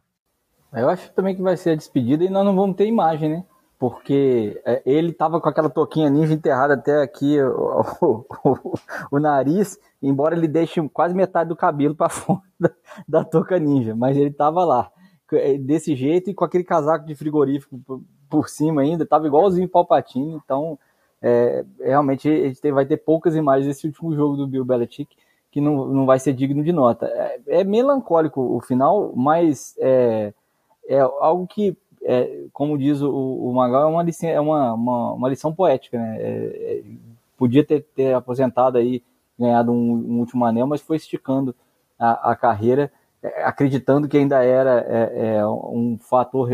S3: Eu acho também que vai ser a despedida e nós não vamos ter imagem, né? Porque é, ele tava com aquela toquinha ninja enterrada até aqui o, (laughs) o, o, o nariz, embora ele deixe quase metade do cabelo para fora (laughs) da, da touca ninja, mas ele tava lá. É, desse jeito e com aquele casaco de frigorífico por cima ainda, tava igualzinho o Palpatine, então é, realmente a gente vai ter poucas imagens desse último jogo do Bill Belichick que não, não vai ser digno de nota. É, é melancólico o final, mas é, é algo que, é, como diz o, o Magal, é uma lição, é uma, uma, uma lição poética, né? É, é, podia ter, ter aposentado aí, ganhado um, um último anel, mas foi esticando a, a carreira acreditando que ainda era é, é, um fator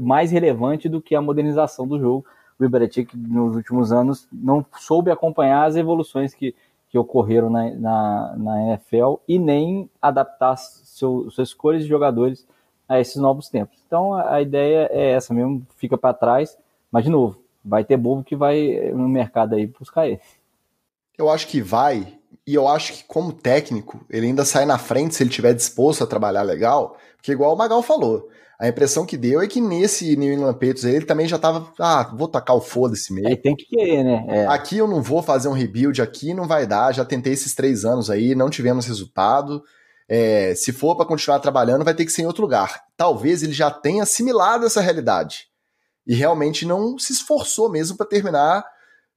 S3: mais relevante do que a modernização do jogo. O Belichick, nos últimos anos, não soube acompanhar as evoluções que, que ocorreram na, na, na NFL e nem adaptar seu, suas cores de jogadores a esses novos tempos. Então, a, a ideia é essa mesmo, fica para trás, mas, de novo, vai ter bobo que vai no mercado aí buscar ele.
S1: Eu acho que vai, e eu acho que, como técnico, ele ainda sai na frente se ele tiver disposto a trabalhar legal, porque, igual o Magal falou, a impressão que deu é que nesse New England Patriots ele também já tava, ah, vou tacar o foda-se mesmo. É,
S3: tem que querer, né? É.
S1: Aqui eu não vou fazer um rebuild, aqui não vai dar, já tentei esses três anos aí, não tivemos resultado. É, se for para continuar trabalhando, vai ter que ser em outro lugar. Talvez ele já tenha assimilado essa realidade e realmente não se esforçou mesmo para terminar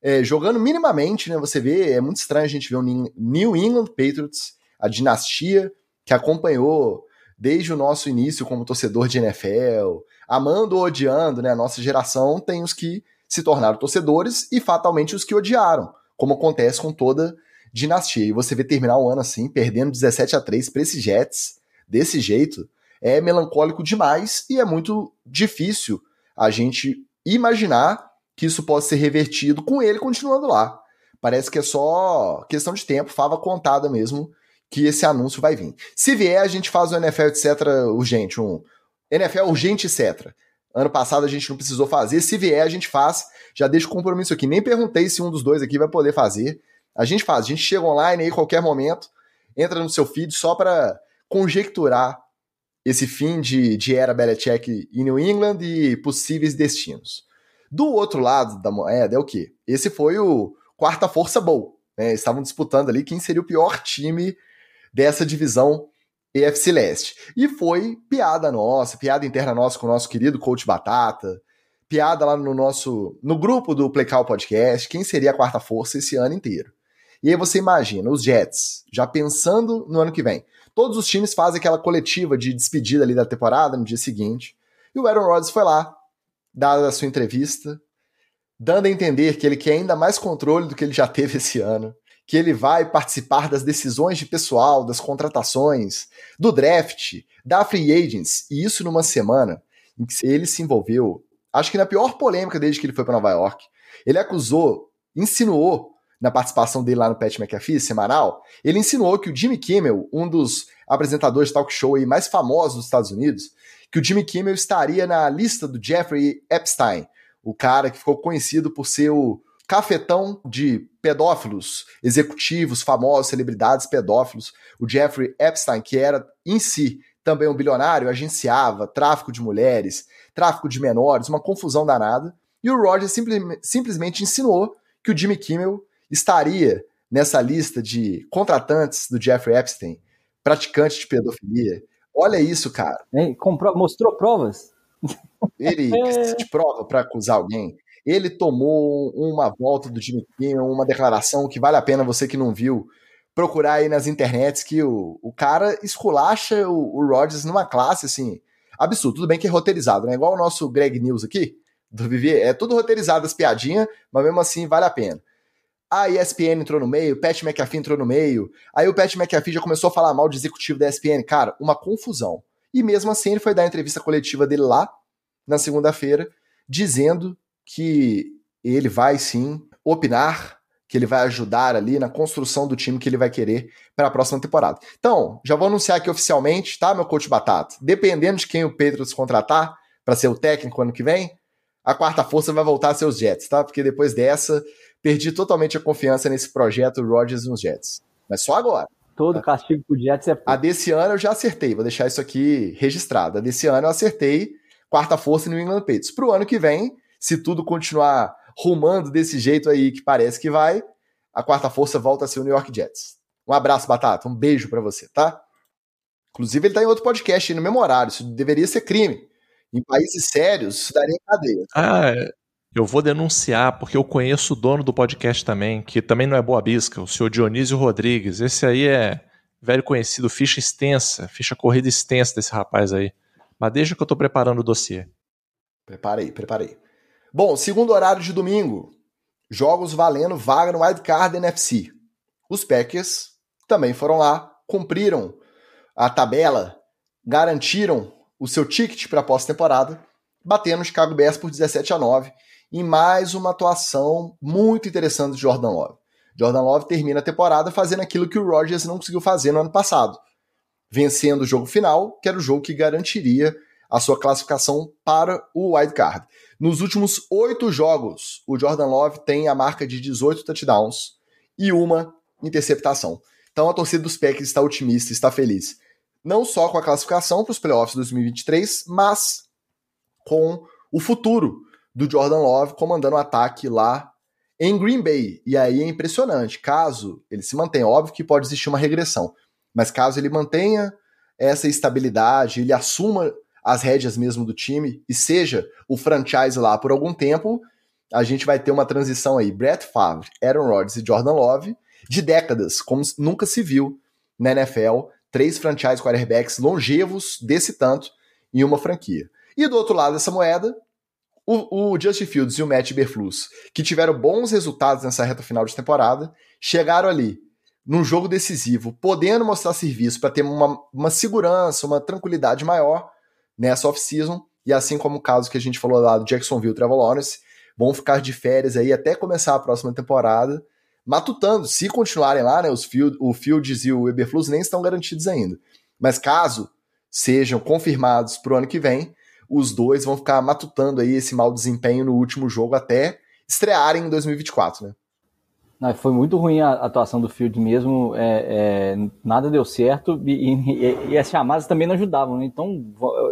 S1: é, jogando minimamente, né? Você vê, é muito estranho a gente ver o New England Patriots, a dinastia que acompanhou desde o nosso início como torcedor de NFL, amando ou odiando, né? A nossa geração tem os que se tornaram torcedores e fatalmente os que odiaram, como acontece com toda dinastia. E você vê terminar o ano assim, perdendo 17 a 3 para esses Jets, desse jeito, é melancólico demais e é muito difícil a gente imaginar que isso possa ser revertido com ele continuando lá. Parece que é só questão de tempo, fava contada mesmo, que esse anúncio vai vir. Se vier, a gente faz o NFL, etc. urgente, um NFL urgente, etc. Ano passado a gente não precisou fazer, se vier, a gente faz. Já deixo o compromisso aqui. Nem perguntei se um dos dois aqui vai poder fazer. A gente faz, a gente chega online aí qualquer momento, entra no seu feed só para conjecturar esse fim de, de era Belichick em New England e possíveis destinos. Do outro lado da moeda é o quê? Esse foi o quarta força bowl. Né? Estavam disputando ali quem seria o pior time dessa divisão EFC Leste. E foi piada nossa, piada interna nossa com o nosso querido coach Batata, piada lá no nosso no grupo do Playcall Podcast quem seria a quarta força esse ano inteiro. E aí você imagina os Jets já pensando no ano que vem. Todos os times fazem aquela coletiva de despedida ali da temporada no dia seguinte. E o Aaron Rodgers foi lá, dada a sua entrevista, dando a entender que ele quer ainda mais controle do que ele já teve esse ano, que ele vai participar das decisões de pessoal, das contratações, do draft, da free agents, e isso numa semana em que ele se envolveu, acho que na pior polêmica desde que ele foi para Nova York. Ele acusou, insinuou na participação dele lá no Pat McAfee, semanal, ele insinuou que o Jimmy Kimmel, um dos apresentadores de talk show aí mais famosos dos Estados Unidos, que o Jimmy Kimmel estaria na lista do Jeffrey Epstein, o cara que ficou conhecido por ser o cafetão de pedófilos, executivos, famosos, celebridades pedófilos, o Jeffrey Epstein, que era em si também um bilionário, agenciava tráfico de mulheres, tráfico de menores, uma confusão danada. E o Roger simple, simplesmente insinuou que o Jimmy Kimmel estaria nessa lista de contratantes do Jeffrey Epstein, praticantes de pedofilia. Olha isso, cara.
S3: comprou, mostrou provas?
S1: Ele (laughs) precisa de prova para acusar alguém. Ele tomou uma volta do Jimmy Kimmel, uma declaração que vale a pena você que não viu procurar aí nas internets que o, o cara esculacha o, o Rodgers numa classe assim absurdo. Tudo bem que é roteirizado, né? Igual o nosso Greg News aqui do Vivier, é tudo roteirizado as piadinhas, mas mesmo assim vale a pena. A ESPN entrou no meio, o Pat McAfee entrou no meio. Aí o Pat McAfee já começou a falar mal de executivo da ESPN. Cara, uma confusão. E mesmo assim ele foi dar a entrevista coletiva dele lá, na segunda-feira, dizendo que ele vai sim opinar, que ele vai ajudar ali na construção do time que ele vai querer para a próxima temporada. Então, já vou anunciar aqui oficialmente, tá, meu coach Batata? Dependendo de quem o Patriots contratar para ser o técnico ano que vem, a quarta força vai voltar a ser os Jets, tá? Porque depois dessa perdi totalmente a confiança nesse projeto Rodgers nos Jets. Mas só agora.
S3: Todo tá? castigo pro Jets é.
S1: A desse ano eu já acertei, vou deixar isso aqui registrado. A desse ano eu acertei quarta força no England Patriots. Pro ano que vem, se tudo continuar rumando desse jeito aí que parece que vai, a quarta força volta a ser o New York Jets. Um abraço, Batata. Um beijo para você, tá? Inclusive, ele tá em outro podcast aí no mesmo horário. Isso deveria ser crime. Em países sérios, isso daria cadeia.
S2: Ah, é. Eu vou denunciar, porque eu conheço o dono do podcast também, que também não é boa bisca, o senhor Dionísio Rodrigues. Esse aí é velho conhecido, ficha extensa, ficha corrida extensa desse rapaz aí. Mas deixa que eu tô preparando o dossiê.
S1: Preparei, preparei. Bom, segundo horário de domingo, jogos valendo vaga no Wildcard NFC. Os Packers também foram lá, cumpriram a tabela, garantiram o seu ticket para a pós-temporada, batendo o Chicago Bears por 17 a 9 em mais uma atuação muito interessante de Jordan Love. Jordan Love termina a temporada fazendo aquilo que o Rodgers não conseguiu fazer no ano passado, vencendo o jogo final, que era o jogo que garantiria a sua classificação para o wild card. Nos últimos oito jogos, o Jordan Love tem a marca de 18 touchdowns e uma interceptação. Então a torcida dos Packers está otimista, está feliz. Não só com a classificação para os playoffs 2023, mas com o futuro do Jordan Love comandando o ataque lá em Green Bay. E aí é impressionante. Caso ele se mantenha, óbvio que pode existir uma regressão, mas caso ele mantenha essa estabilidade, ele assuma as rédeas mesmo do time e seja o franchise lá por algum tempo, a gente vai ter uma transição aí. Brett Favre, Aaron Rodgers e Jordan Love de décadas, como nunca se viu na NFL. Três franchise quarterbacks longevos desse tanto em uma franquia. E do outro lado dessa moeda, o, o Justin Fields e o Matt Berflus, que tiveram bons resultados nessa reta final de temporada, chegaram ali num jogo decisivo, podendo mostrar serviço para ter uma, uma segurança, uma tranquilidade maior nessa off-season. E assim como o caso que a gente falou lá do Jacksonville Trevor Lawrence, vão ficar de férias aí até começar a próxima temporada, matutando. Se continuarem lá, né, os Field, o Fields e o Eberflus nem estão garantidos ainda. Mas caso sejam confirmados para o ano que vem, os dois vão ficar matutando aí esse mau desempenho no último jogo até estrearem em 2024, né?
S3: Não, foi muito ruim a atuação do Field mesmo, é, é, nada deu certo e, e, e, as chamadas também não ajudavam, né? então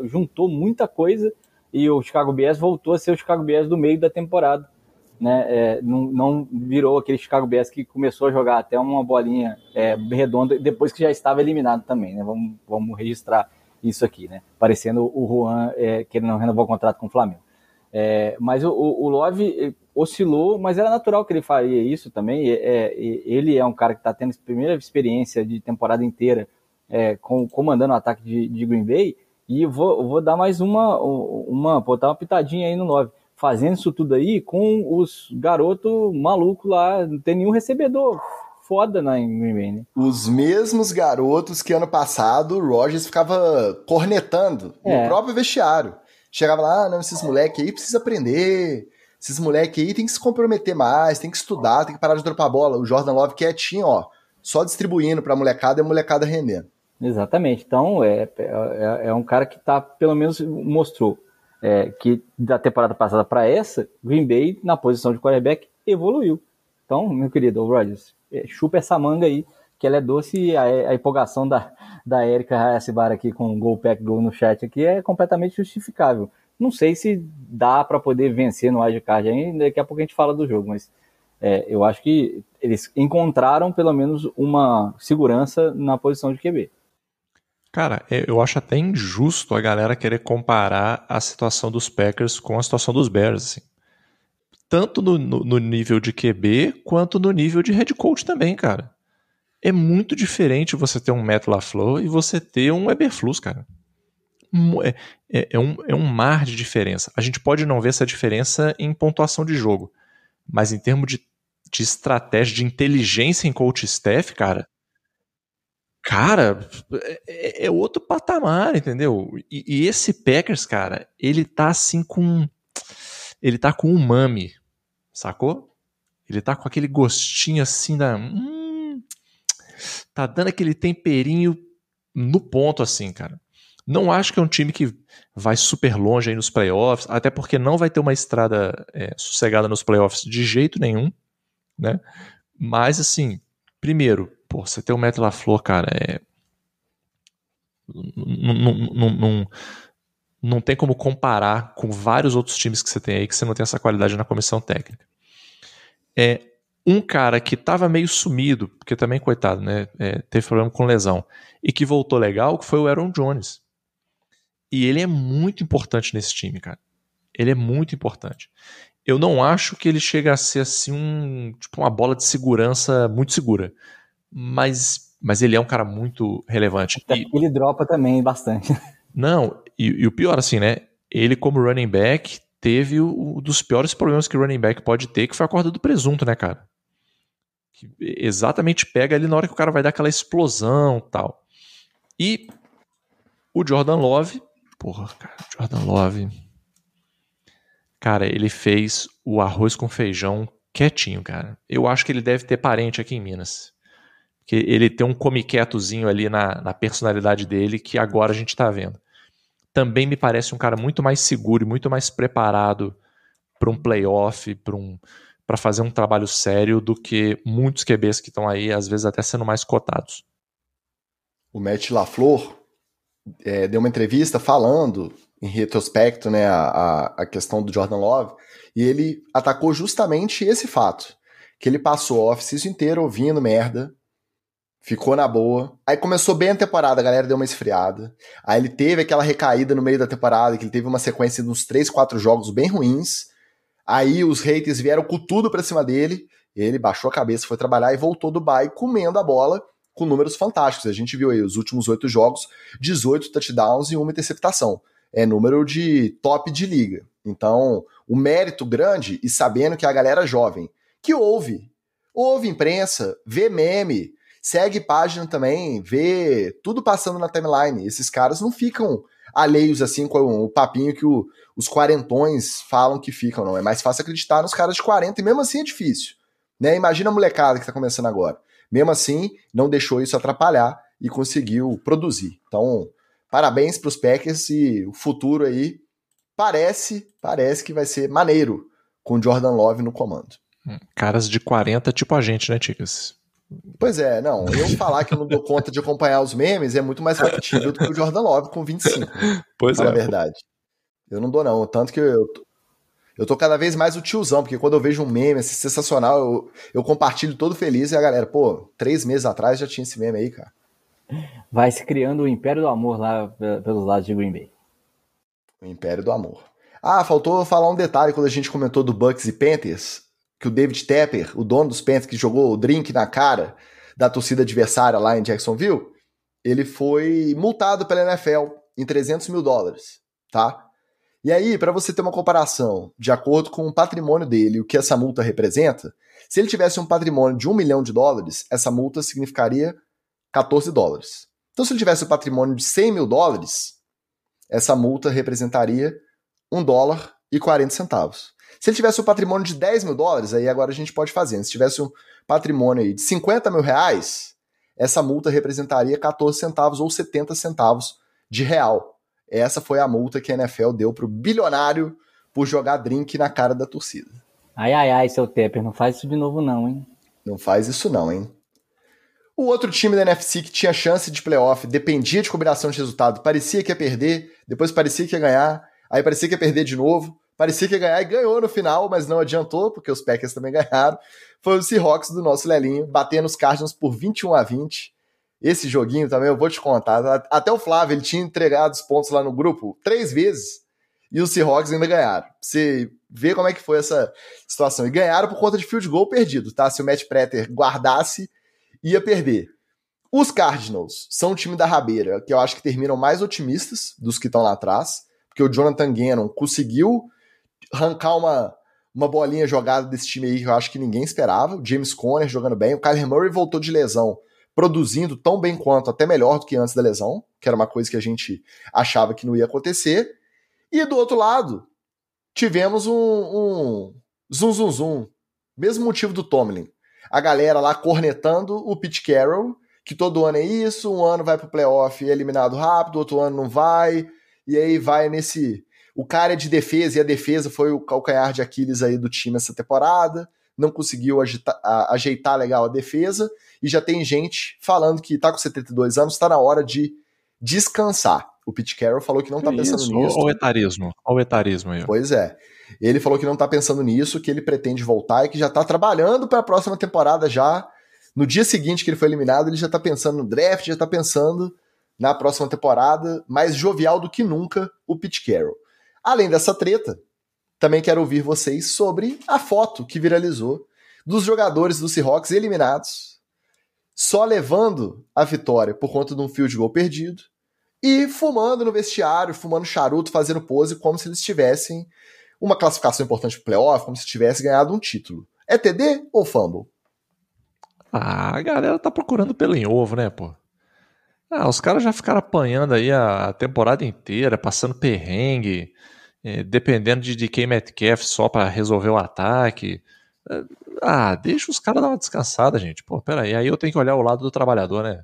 S3: juntou muita coisa e o Chicago Bears voltou a ser o Chicago Bears do meio da temporada, né? É, não, não, virou aquele Chicago Bears que começou a jogar até uma bolinha é, redonda depois que já estava eliminado também, né? Vamos, vamos registrar isso aqui, né? Parecendo o Juan é, que ele não renovou o contrato com o Flamengo. É, mas o, o, Love oscilou, mas era natural que ele faria isso também. É, ele é um cara que está tendo a primeira experiência de temporada inteira é, com, comandando o ataque de, de Green Bay. E vou, vou dar mais uma, uma, botar uma pitadinha aí no 9. Fazendo isso tudo aí com os garotos malucos lá, não tem nenhum recebedor foda na Green Bay, né?
S1: Os mesmos garotos que ano passado o Rogers ficava cornetando é. no próprio vestiário. Chegava lá, ah, não, esses moleques aí precisam aprender, esses moleques aí tem que se comprometer mais, tem que estudar, tem que parar de dropar bola. O Jordan Love quietinho, ó, só distribuindo pra molecada e a molecada rendendo.
S3: Exatamente. Então, é, é, é um cara que tá, pelo menos mostrou é, que da temporada passada para essa, Green Bay, na posição de quarterback, evoluiu. Então, meu querido Rodgers, é, chupa essa manga aí, que ela é doce e a, a empolgação da, da Erika Hayasibara aqui com o Go Pack Go no chat aqui é completamente justificável. Não sei se dá para poder vencer no wildcard ainda, daqui a pouco a gente fala do jogo, mas é, eu acho que eles encontraram pelo menos uma segurança na posição de QB.
S2: Cara, é, eu acho até injusto a galera querer comparar a situação dos Packers com a situação dos Bears, assim. Tanto no, no, no nível de QB, quanto no nível de head coach também, cara. É muito diferente você ter um Matt LaFleur e você ter um Eberflus, cara. É, é, é, um, é um mar de diferença. A gente pode não ver essa diferença em pontuação de jogo, mas em termos de, de estratégia, de inteligência em coach staff, cara, Cara, é, é, outro patamar, entendeu? E, e, esse Packers, cara, ele tá assim com. Ele tá com umami, sacou? Ele tá com aquele gostinho assim da. Hum, tá dando aquele temperinho no ponto, assim, cara. Não acho que é um time que vai super longe aí nos playoffs, até porque não vai ter uma estrada é, sossegada nos playoffs de jeito nenhum, né? Mas, assim, primeiro, Pô, você tem o Matt LaFleur, cara, é. Não, não, tem como comparar com vários outros times que você tem aí que você não tem essa qualidade na comissão técnica. É um cara que estava meio sumido, porque também, coitado, né? É, teve problema com lesão, e que voltou legal, que foi o Aaron Jones. E ele é muito importante nesse time, cara. Ele é muito importante. Eu não acho que ele chega a ser assim um, tipo uma bola de segurança muito segura mas, mas ele é um cara muito relevante.
S3: E, ele dropa também bastante. (laughs)
S2: Não, e, e, o pior, assim, né? Ele, como running back, teve um dos piores problemas que o running back pode ter, que foi a corda do presunto, né, cara? Que exatamente pega ali na hora que o cara vai dar aquela explosão tal. E o Jordan Love, porra, cara, Jordan Love. Cara, ele fez o arroz com feijão quietinho, cara. Eu acho que ele deve ter parente aqui em Minas que ele tem um comiquetozinho ali na, na personalidade dele que agora a gente está vendo. Também me parece um cara muito mais seguro e muito mais preparado para um playoff, para um, fazer um trabalho sério do que muitos QBs que estão aí, às vezes até sendo mais cotados.
S1: O Matt LaFleur é, deu uma entrevista falando, em retrospecto, né, a, a questão do Jordan Love, e ele atacou justamente esse fato, que ele passou a off-season inteiro ouvindo merda, ficou na boa. Aí começou bem a temporada, a galera deu uma esfriada. Aí ele teve aquela recaída no meio da temporada, que ele teve uma sequência de uns 3, 4 jogos bem ruins. Aí os haters vieram com tudo pra cima dele. Ele baixou a cabeça, foi trabalhar e voltou do bye comendo a bola com números fantásticos. A gente viu aí os últimos oito jogos, 18 touchdowns e uma interceptação. É número de top de liga. Então, o mérito grande e sabendo que a galera jovem que ouve, ouve imprensa, vê meme, Segue página também, vê tudo passando na timeline. Esses caras não ficam alheios assim com o papinho que o, os quarentões falam que ficam, não. É mais fácil acreditar nos caras de 40 e mesmo assim é difícil. Né? Imagina a molecada que está começando agora. Mesmo assim, não deixou isso atrapalhar e conseguiu produzir. Então, parabéns para os Packers e o futuro aí parece, parece que vai ser maneiro com Jordan Love no comando.
S2: Caras de 40, tipo a gente, né, Ticas?
S1: Pois é, não. Eu falar que eu não dou conta de acompanhar os memes é muito mais factível do que o Jordan Love com 25.
S2: Pois é.
S1: Na verdade. Eu não dou, não. Tanto que eu, eu tô cada vez mais o tiozão, porque quando eu vejo um meme assim, sensacional, eu, eu compartilho todo feliz e a galera, pô, três meses atrás já tinha esse meme aí, cara.
S3: Vai se criando o Império do Amor lá pelos lados de Green Bay.
S1: O Império do Amor. Ah, faltou falar um detalhe quando a gente comentou do Bucks e Panthers, que o David Tepper, o dono dos Panthers que jogou o drink na cara da torcida adversária lá em Jacksonville, ele foi multado pela NFL em 300 mil dólares, tá? E aí, para você ter uma comparação de acordo com o patrimônio dele, o que essa multa representa, se ele tivesse um patrimônio de um milhão de dólares, essa multa significaria 14 dólares. Então, se ele tivesse um patrimônio de 100 mil dólares, essa multa representaria 1 dólar e 40 centavos. Se ele tivesse um patrimônio de 10 mil dólares, aí agora a gente pode fazer. Se tivesse um patrimônio aí de 50 mil reais, essa multa representaria 14 centavos ou 70 centavos de real. Essa foi a multa que a NFL deu pro bilionário por jogar drink na cara da torcida.
S3: Ai, ai, ai, seu Tepper, não faz isso de novo não, hein?
S1: Não faz isso não, hein? O outro time da NFC que tinha chance de playoff, dependia de combinação de resultado, parecia que ia perder, depois parecia que ia ganhar, aí parecia que ia perder de novo, parecia que ia ganhar e ganhou no final, mas não adiantou, porque os Packers também ganharam. Foi o Seahawks do nosso Lelinho, batendo os Cardinals por 21 a 20. Esse joguinho também eu vou te contar. Até o Flávio, ele tinha entregado os pontos lá no grupo três vezes e os Seahawks ainda ganharam. Você vê como é que foi essa situação. E ganharam por conta de field goal perdido, tá? Se o Matt Prater guardasse, ia perder. Os Cardinals são o time da rabeira, que eu acho que terminam mais otimistas dos que estão lá atrás, porque o Jonathan Gannon conseguiu arrancar uma, uma bolinha jogada desse time aí que eu acho que ninguém esperava. O James Conner jogando bem, o Kyler Murray voltou de lesão, produzindo tão bem quanto, até melhor do que antes da lesão, que era uma coisa que a gente achava que não ia acontecer. E do outro lado, tivemos um, um zum zum zum, mesmo motivo do Tomlin a galera lá cornetando o Pete Carroll, que todo ano é isso, um ano vai pro playoff eliminado rápido, outro ano não vai, e aí vai nesse. O cara é de defesa e a defesa foi o calcanhar de Aquiles aí do time essa temporada, não conseguiu agita, a, ajeitar legal a defesa, e já tem gente falando que tá com 72 anos, tá na hora de descansar. O Pete Carroll falou que não tá pensando
S2: Isso,
S1: nisso.
S2: Olha o etarismo, olha o etarismo aí.
S1: Pois é. Ele falou que não tá pensando nisso, que ele pretende voltar e que já tá trabalhando para a próxima temporada já. No dia seguinte que ele foi eliminado, ele já tá pensando no draft, já tá pensando na próxima temporada, mais jovial do que nunca o Pete Carroll. Além dessa treta, também quero ouvir vocês sobre a foto que viralizou dos jogadores do Seahawks eliminados, só levando a vitória por conta de um field goal perdido e fumando no vestiário, fumando charuto, fazendo pose como se eles estivessem uma classificação importante pro playoff, como se tivesse ganhado um título. É TD ou fumble?
S2: Ah, a galera tá procurando pelo em ovo, né, pô? Ah, os caras já ficaram apanhando aí a temporada inteira, passando perrengue, eh, dependendo de, de quem Metcalf só para resolver o ataque. Eh, ah, deixa os caras dar uma descansada, gente. Pô, peraí, aí eu tenho que olhar o lado do trabalhador, né?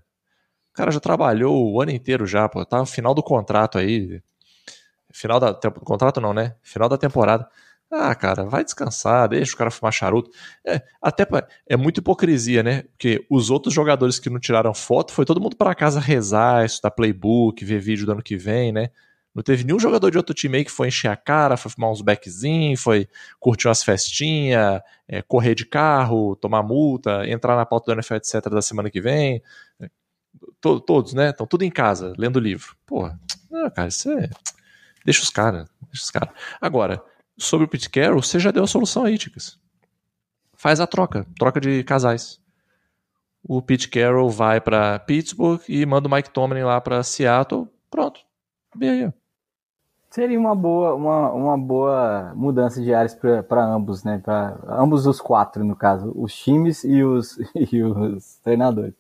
S2: O cara já trabalhou o ano inteiro já, pô, tá no final do contrato aí. Final da do contrato não, né? Final da temporada. Ah, cara, vai descansar, deixa o cara fumar charuto. É, até é muita hipocrisia, né? Porque os outros jogadores que não tiraram foto foi todo mundo para casa rezar, estudar playbook, ver vídeo do ano que vem, né? Não teve nenhum jogador de outro time aí que foi encher a cara, foi fumar uns backzinhos, foi curtir umas festinhas, é, correr de carro, tomar multa, entrar na pauta do NFL, etc. da semana que vem. todos, né? Estão tudo em casa, lendo livro. Porra, não, cara, isso é. Deixa os caras, deixa os caras. Agora, sobre o Pete Carroll, você já deu a solução aí, Ticas. Faz a troca, troca de casais. O Pete Carroll vai para Pittsburgh e manda o Mike Tomlin lá para Seattle. Pronto. Bem aí.
S3: Seria uma boa, uma, uma boa mudança de áreas para ambos, né? Para ambos os quatro, no caso, os times e os, (laughs) e os treinadores.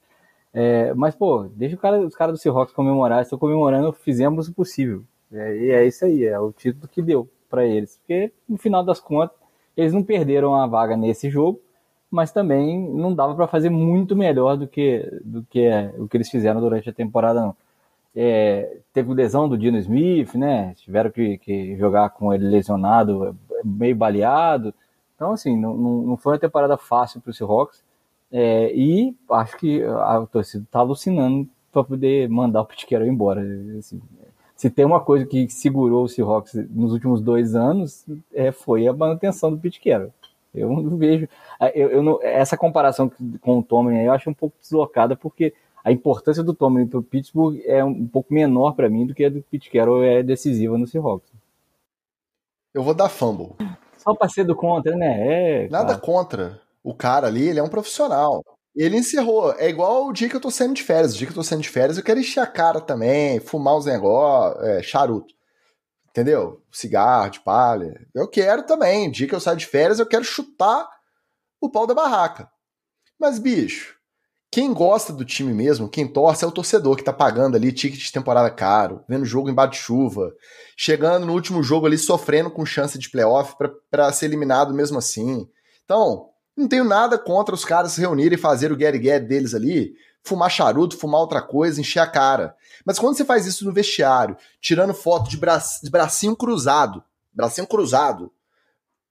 S3: É, mas, pô, deixa cara, os caras do Seahawks comemorar. Estou comemorando, fizemos o possível. É, e é isso aí, é o título que deu para eles. Porque, no final das contas, eles não perderam a vaga nesse jogo, mas também não dava para fazer muito melhor do que, do que é, o que eles fizeram durante a temporada, não. É, teve lesão do Dino Smith, né? Tiveram que, que, jogar com ele lesionado, meio baleado. Então, assim, não, não foi uma temporada fácil para o Seahawks. É, e acho que a torcida está alucinando para poder mandar o Carroll embora. Assim, se tem uma coisa que segurou o Seahawks nos últimos dois anos, é, foi a manutenção do Pete Carroll. Eu não vejo. Eu, eu não, essa comparação com o Tomlin eu acho um pouco deslocada, porque a importância do Tomlin para o Pittsburgh é um pouco menor para mim do que a do Pete Carroll é decisiva no Seahawks.
S1: Eu vou dar fumble.
S3: Só pra ser do contra, né?
S1: É, Nada contra. O cara ali, ele é um profissional. Ele encerrou. É igual o dia que eu tô saindo de férias. O dia que eu tô saindo de férias, eu quero encher a cara também, fumar uns negócios, é, charuto. Entendeu? Cigarro, de palha. Eu quero também. O dia que eu saio de férias, eu quero chutar o pau da barraca. Mas, bicho, quem gosta do time mesmo, quem torce, é o torcedor que tá pagando ali ticket de temporada caro, vendo jogo em bate-chuva, chegando no último jogo ali sofrendo com chance de playoff para ser eliminado mesmo assim. Então, não tenho nada contra os caras se reunirem e fazer o get get deles ali, fumar charuto, fumar outra coisa, encher a cara. Mas quando você faz isso no vestiário, tirando foto de, bra de bracinho cruzado, bracinho cruzado,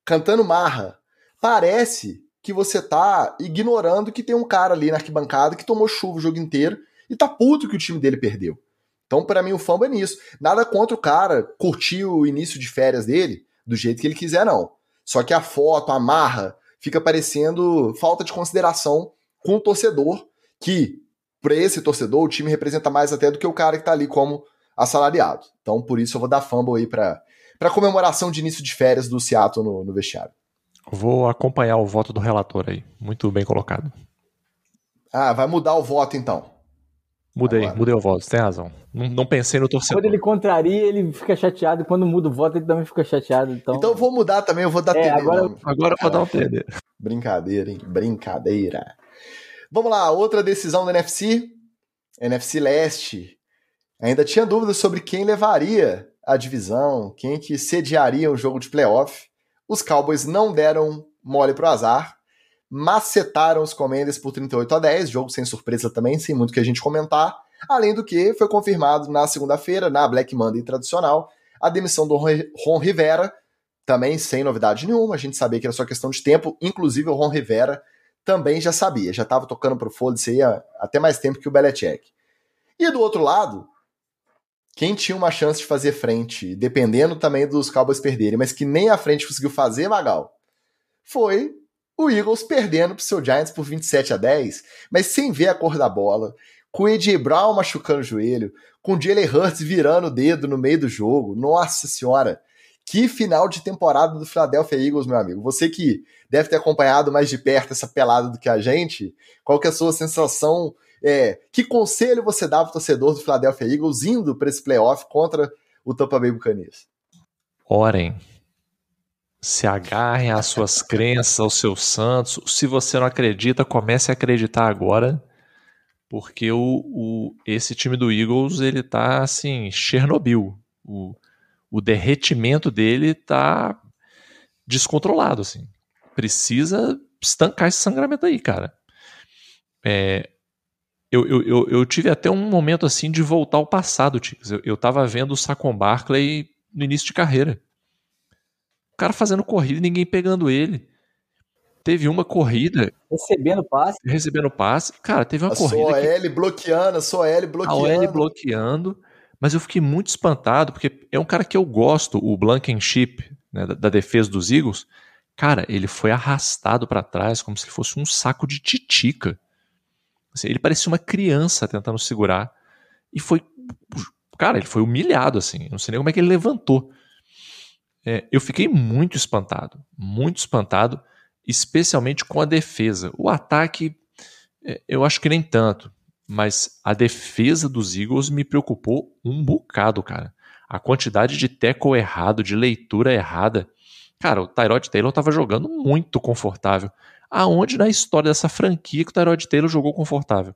S1: cantando marra, parece que você tá ignorando que tem um cara ali na arquibancada que tomou chuva o jogo inteiro e tá puto que o time dele perdeu. Então, para mim, o fumble é nisso. Nada contra o cara curtir o início de férias dele do jeito que ele quiser, não. Só que a foto, a marra, fica parecendo falta de consideração com o torcedor, que, para esse torcedor, o time representa mais até do que o cara que tá ali como assalariado. Então, por isso, eu vou dar fumble aí para para comemoração de início de férias do Seattle no, no vestiário.
S2: Vou acompanhar o voto do relator aí. Muito bem colocado.
S1: Ah, vai mudar o voto então.
S2: Mudei, Agora. mudei o voto, você tem razão. Não, não, pensei no torcedor.
S3: Quando ele contraria, ele fica chateado. Quando muda o voto, ele também fica chateado. Então,
S1: então eu vou mudar também, eu vou dar
S3: é, Agora,
S2: agora eu vou dar um TD.
S1: Brincadeira, hein? Brincadeira. Vamos lá, outra decisão da NFC. NFC Leste. Ainda tinha dúvidas sobre quem levaria a divisão, quem que sediaria o jogo de playoff. Os Cowboys não deram mole pro azar macetaram os Commanders por 38 a 10, jogo sem surpresa também, sem muito que a gente comentar. Além do que foi confirmado na segunda-feira, na Black Monday tradicional, a demissão do Ron Rivera, também sem novidade nenhuma, a gente sabia que era só questão de tempo, inclusive o Ron Rivera também já sabia, já estava tocando pro foda-se aí há até mais tempo que o Belichick. E do outro lado, quem tinha uma chance de fazer frente, dependendo também dos Cowboys perderem, mas que nem a frente conseguiu fazer, Magal, foi o Eagles perdendo pro seu Giants por 27 a 10, mas sem ver a cor da bola, com o AJ Brown machucando o joelho, com o Jalen Hurts virando o dedo no meio do jogo. Nossa senhora, que final de temporada do Philadelphia Eagles, meu amigo. Você que deve ter acompanhado mais de perto essa pelada do que a gente, qual que é a sua sensação? É, que conselho você dá pro torcedor do Philadelphia Eagles indo para esse playoff contra o Tampa Bay Buccaneers?
S2: Orem, se agarrem às suas crenças, aos seus santos. Se você não acredita, comece a acreditar agora, porque o, o esse time do Eagles ele tá assim Chernobyl. O, o derretimento dele tá descontrolado, assim. Precisa estancar esse sangramento aí, cara. É, eu, eu, eu, eu, tive até um momento assim de voltar ao passado, Ticos. Eu, eu tava vendo o Saquon Barkley no início de carreira. O cara fazendo corrida e ninguém pegando ele. Teve uma corrida.
S3: Recebendo passe.
S2: Recebendo passe. Cara, teve uma a corrida.
S1: Só que... L bloqueando, só L bloqueando. A
S2: L bloqueando. Mas eu fiquei muito espantado, porque é um cara que eu gosto, o Blankenship, né, da, da defesa dos Eagles. Cara, ele foi arrastado para trás como se fosse um saco de titica. Assim, ele parecia uma criança tentando segurar. E foi. Cara, ele foi humilhado, assim. Não sei nem como é que ele levantou é, eu fiquei muito espantado, muito espantado, especialmente com a defesa. O ataque, é, eu acho que nem tanto, mas a defesa dos Eagles me preocupou um bocado, cara. A quantidade de tackle errado, de leitura errada. Cara, o Tyrod Taylor estava jogando muito confortável. Aonde na história dessa franquia que o Tyrod Taylor jogou confortável?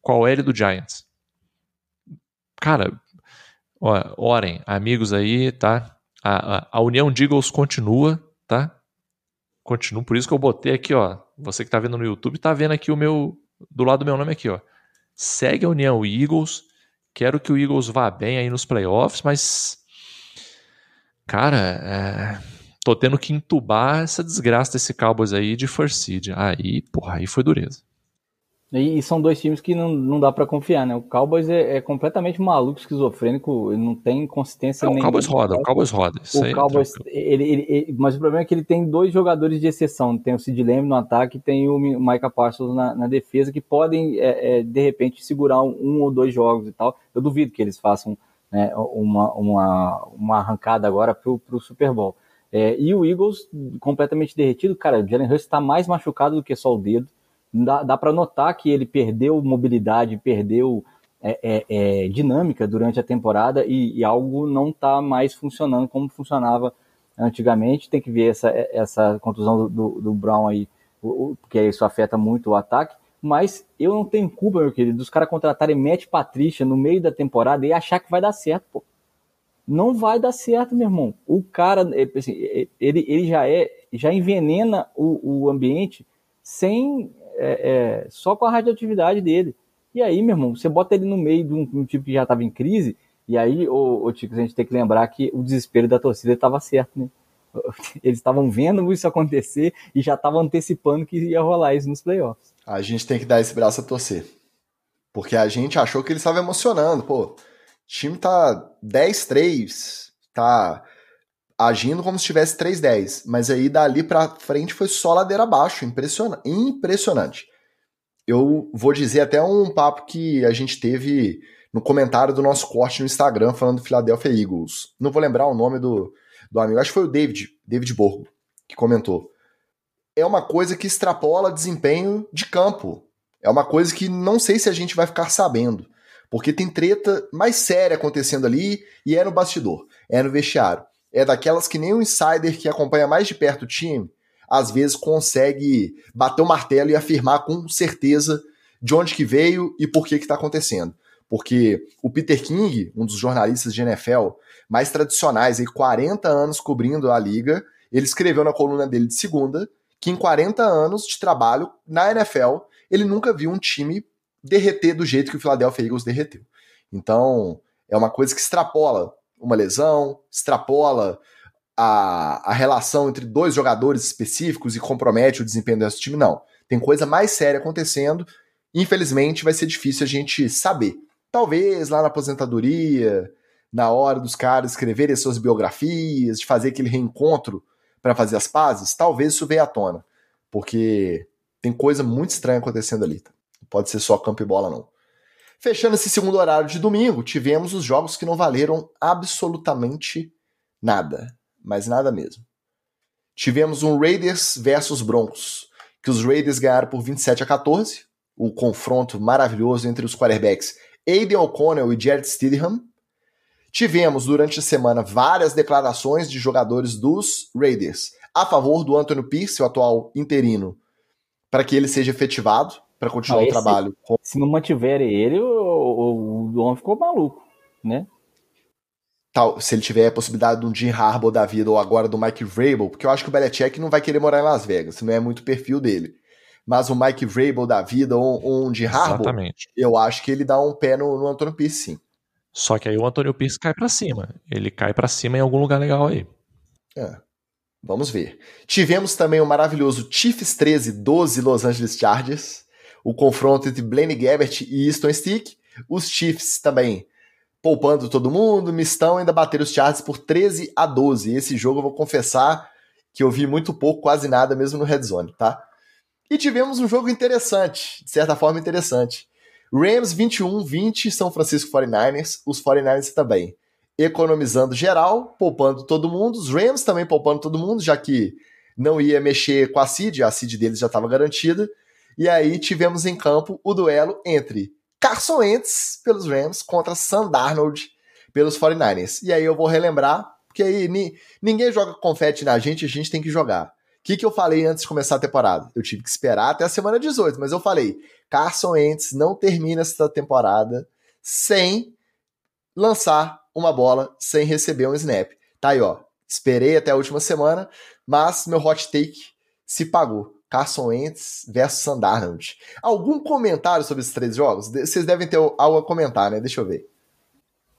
S2: Qual ele do Giants? Cara, ó, orem, amigos aí, tá? A, a, a união de Eagles continua, tá? Continua, por isso que eu botei aqui, ó. Você que tá vendo no YouTube, tá vendo aqui o meu. Do lado do meu nome aqui, ó. Segue a União Eagles. Quero que o Eagles vá bem aí nos playoffs, mas. Cara, é, tô tendo que entubar essa desgraça desse Cowboys aí de first seed. Aí, porra, aí foi dureza.
S3: E, e, são dois times que não, não dá para confiar, né? O Cowboys é, é, completamente maluco, esquizofrênico, não tem consistência
S2: nenhuma. O Cowboys roda, o Cowboys roda.
S3: O é Cowboys, ele, ele, ele, mas o problema é que ele tem dois jogadores de exceção. Tem o Sid Lamb no ataque e tem o Micah Parsons na, na defesa, que podem, é, é, de repente, segurar um, um, ou dois jogos e tal. Eu duvido que eles façam né, uma, uma, uma arrancada agora pro, pro Super Bowl. É, e o Eagles completamente derretido, cara, o Jalen Hurts está mais machucado do que só o dedo. Dá, dá para notar que ele perdeu mobilidade, perdeu é, é, é, dinâmica durante a temporada e, e algo não está mais funcionando como funcionava antigamente. Tem que ver essa, essa contusão do, do Brown aí, porque isso afeta muito o ataque. Mas eu não tenho culpa, meu querido, dos caras contratarem Matt Patrícia no meio da temporada e achar que vai dar certo, pô. Não vai dar certo, meu irmão. O cara, assim, ele, ele já é, já envenena o, o ambiente sem, é, é, só com a radioatividade dele. E aí, meu irmão, você bota ele no meio de um, um tipo que já estava em crise, e aí, ô, ô a gente tem que lembrar que o desespero da torcida estava certo, né? (laughs) Eles estavam vendo isso acontecer e já estavam antecipando que ia rolar isso nos playoffs.
S1: A gente tem que dar esse braço a torcer. Porque a gente achou que ele estava emocionando. Pô, o time tá 10-3, tá agindo como se tivesse 3-10. Mas aí dali pra frente foi só ladeira abaixo. Impressionante. Impressionante. Eu vou dizer até um papo que a gente teve no comentário do nosso corte no Instagram falando do Philadelphia Eagles. Não vou lembrar o nome do, do amigo, acho que foi o David, David Borgo, que comentou. É uma coisa que extrapola desempenho de campo. É uma coisa que não sei se a gente vai ficar sabendo. Porque tem treta mais séria acontecendo ali e é no bastidor, é no vestiário. É daquelas que nem um insider que acompanha mais de perto o time, às vezes consegue bater o martelo e afirmar com certeza de onde que veio e por que que está acontecendo porque o Peter King, um dos jornalistas de NFL mais tradicionais, aí 40 anos cobrindo a liga, ele escreveu na coluna dele de segunda que em 40 anos de trabalho na NFL, ele nunca viu um time derreter do jeito que o Philadelphia Eagles derreteu. Então, é uma coisa que extrapola uma lesão, extrapola a, a relação entre dois jogadores específicos e compromete o desempenho desse time. Não. Tem coisa mais séria acontecendo. Infelizmente, vai ser difícil a gente saber. Talvez lá na aposentadoria, na hora dos caras escreverem suas biografias, de fazer aquele reencontro para fazer as pazes, talvez isso venha à tona. Porque tem coisa muito estranha acontecendo ali. Não pode ser só campo e bola, não. Fechando esse segundo horário de domingo, tivemos os jogos que não valeram absolutamente nada. Mas nada mesmo. Tivemos um Raiders versus Broncos, que os Raiders ganharam por 27 a 14, o confronto maravilhoso entre os quarterbacks Aiden O'Connell e Jared Stidham. Tivemos durante a semana várias declarações de jogadores dos Raiders a favor do Anthony Pierce, o atual interino, para que ele seja efetivado, para continuar ah, esse, o trabalho.
S3: Se não mantiverem ele, o, o, o homem ficou maluco, né?
S1: Tal, se ele tiver a possibilidade de um Jim Harbaugh da vida ou agora do Mike Vrabel, porque eu acho que o Belichick não vai querer morar em Las Vegas, não é muito o perfil dele mas o Mike Vrabel da vida ou, ou um de Harbaugh, Exatamente. eu acho que ele dá um pé no, no Antônio Pierce, sim.
S2: Só que aí o Antônio Pierce cai para cima. Ele cai para cima em algum lugar legal aí.
S1: É. Vamos ver. Tivemos também o maravilhoso Chiefs 13, 12 Los Angeles Chargers. O confronto entre Blaine Gabbert e Easton Stick. Os Chiefs também poupando todo mundo, mistão, ainda bateram os Chargers por 13 a 12. Esse jogo eu vou confessar que eu vi muito pouco, quase nada, mesmo no Red Zone, tá? E tivemos um jogo interessante, de certa forma interessante. Rams 21-20, São Francisco 49ers, os 49ers também. Economizando geral, poupando todo mundo, os Rams também poupando todo mundo, já que não ia mexer com a seed, a seed deles já estava garantida. E aí tivemos em campo o duelo entre Carson Wentz pelos Rams contra Sam Darnold pelos 49ers. E aí eu vou relembrar, porque aí ninguém joga confete na gente, a gente tem que jogar. O que, que eu falei antes de começar a temporada? Eu tive que esperar até a semana 18, mas eu falei: Carson Wentz não termina essa temporada sem lançar uma bola, sem receber um snap. Tá aí, ó. Esperei até a última semana, mas meu hot take se pagou. Carson Wentz versus Sandarnold. Algum comentário sobre esses três jogos? Vocês devem ter algo a comentar, né? Deixa eu ver.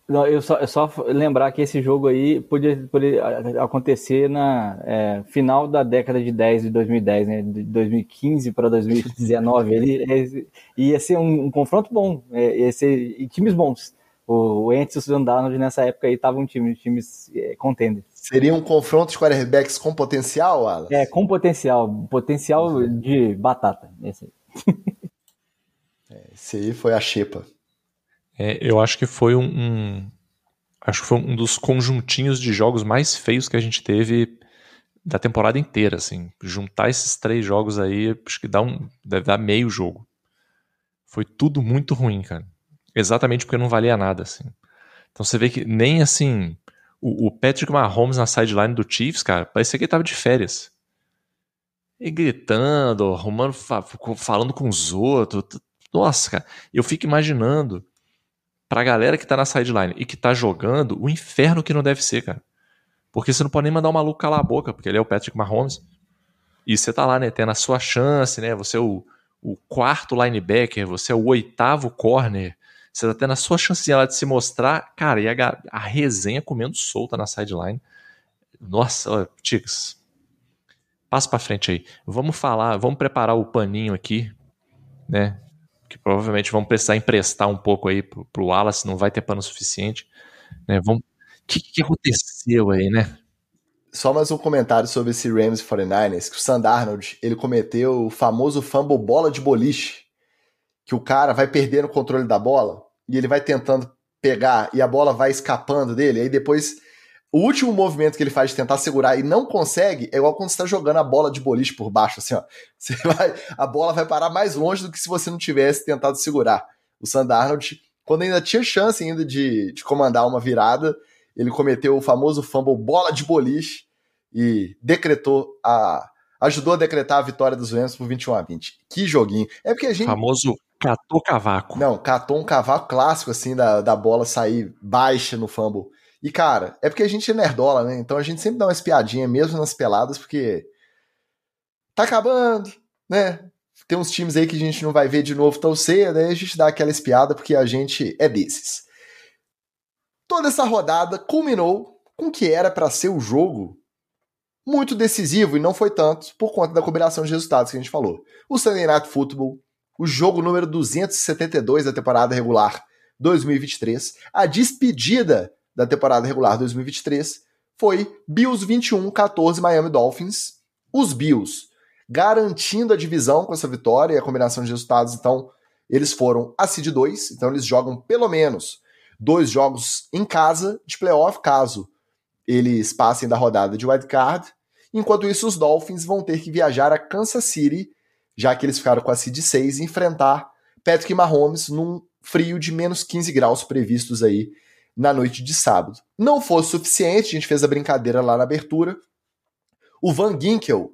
S3: Não, eu só, é só lembrar que esse jogo aí podia, podia acontecer na é, final da década de 10 de 2010, né? De 2015 para 2019. Ele é, ia ser um, um confronto bom, é, ia ser times bons. O, o Ents e o Susan Darnold nessa época aí estavam um time, times é, contenders.
S1: Seria um confronto de quarterbacks com potencial, Alan?
S3: É, com potencial. Potencial de batata. Esse aí.
S1: É, esse aí foi a xepa.
S2: É, eu acho que foi um, um, acho que foi um dos conjuntinhos de jogos mais feios que a gente teve da temporada inteira, assim. Juntar esses três jogos aí, acho que dá um, deve dar meio jogo. Foi tudo muito ruim, cara. Exatamente porque não valia nada, assim. Então você vê que nem assim. O, o Patrick Mahomes na sideline do Chiefs, cara, parecia que ele tava de férias. E gritando, arrumando, falando com os outros. Nossa, cara, eu fico imaginando pra galera que tá na sideline e que tá jogando o inferno que não deve ser, cara. Porque você não pode nem mandar o maluco calar a boca, porque ele é o Patrick Mahomes. E você tá lá, né, tendo a sua chance, né? Você é o, o quarto linebacker, você é o oitavo corner. Você tá tendo a sua chancinha lá de se mostrar. Cara, e a, a resenha comendo solta na sideline. Nossa, ó. Passa pra frente aí. Vamos falar, vamos preparar o paninho aqui, né? Que provavelmente vamos precisar emprestar um pouco aí pro, pro Wallace, não vai ter pano suficiente. Né? Vamos, o que, que aconteceu aí, né?
S1: Só mais um comentário sobre esse Rams 49ers, que o Sand Arnold, ele cometeu o famoso fumble bola de boliche, que o cara vai perdendo o controle da bola e ele vai tentando pegar e a bola vai escapando dele, aí depois o último movimento que ele faz de tentar segurar e não consegue é igual quando você está jogando a bola de boliche por baixo, assim, ó. (laughs) Você vai, a bola vai parar mais longe do que se você não tivesse tentado segurar. O Sand Arnold, quando ainda tinha chance ainda de, de comandar uma virada, ele cometeu o famoso fumble bola de boliche e decretou a ajudou a decretar a vitória dos Rams por 21 a 20. Que joguinho. É porque a gente
S2: famoso catou cavaco.
S1: Não, catou um cavaco clássico assim da, da bola sair baixa no fumble. E cara, é porque a gente é nerdola, né? Então a gente sempre dá uma espiadinha mesmo nas peladas porque tá acabando, né? Tem uns times aí que a gente não vai ver de novo tão cedo, aí a gente dá aquela espiada porque a gente é desses. Toda essa rodada culminou com o que era para ser o jogo muito decisivo, e não foi tanto, por conta da combinação de resultados que a gente falou. O Sunday Night Football, o jogo número 272 da temporada regular 2023, a despedida da temporada regular 2023 foi Bills 21, 14 Miami Dolphins. Os Bills garantindo a divisão com essa vitória e a combinação de resultados, então eles foram a seed 2, então eles jogam pelo menos dois jogos em casa de playoff, caso eles passem da rodada de wildcard. Enquanto isso, os Dolphins vão ter que viajar a Kansas City, já que eles ficaram com a seed 6, e enfrentar Patrick Mahomes num frio de menos 15 graus previstos aí na noite de sábado. Não fosse suficiente, a gente fez a brincadeira lá na abertura. O Van Ginkel,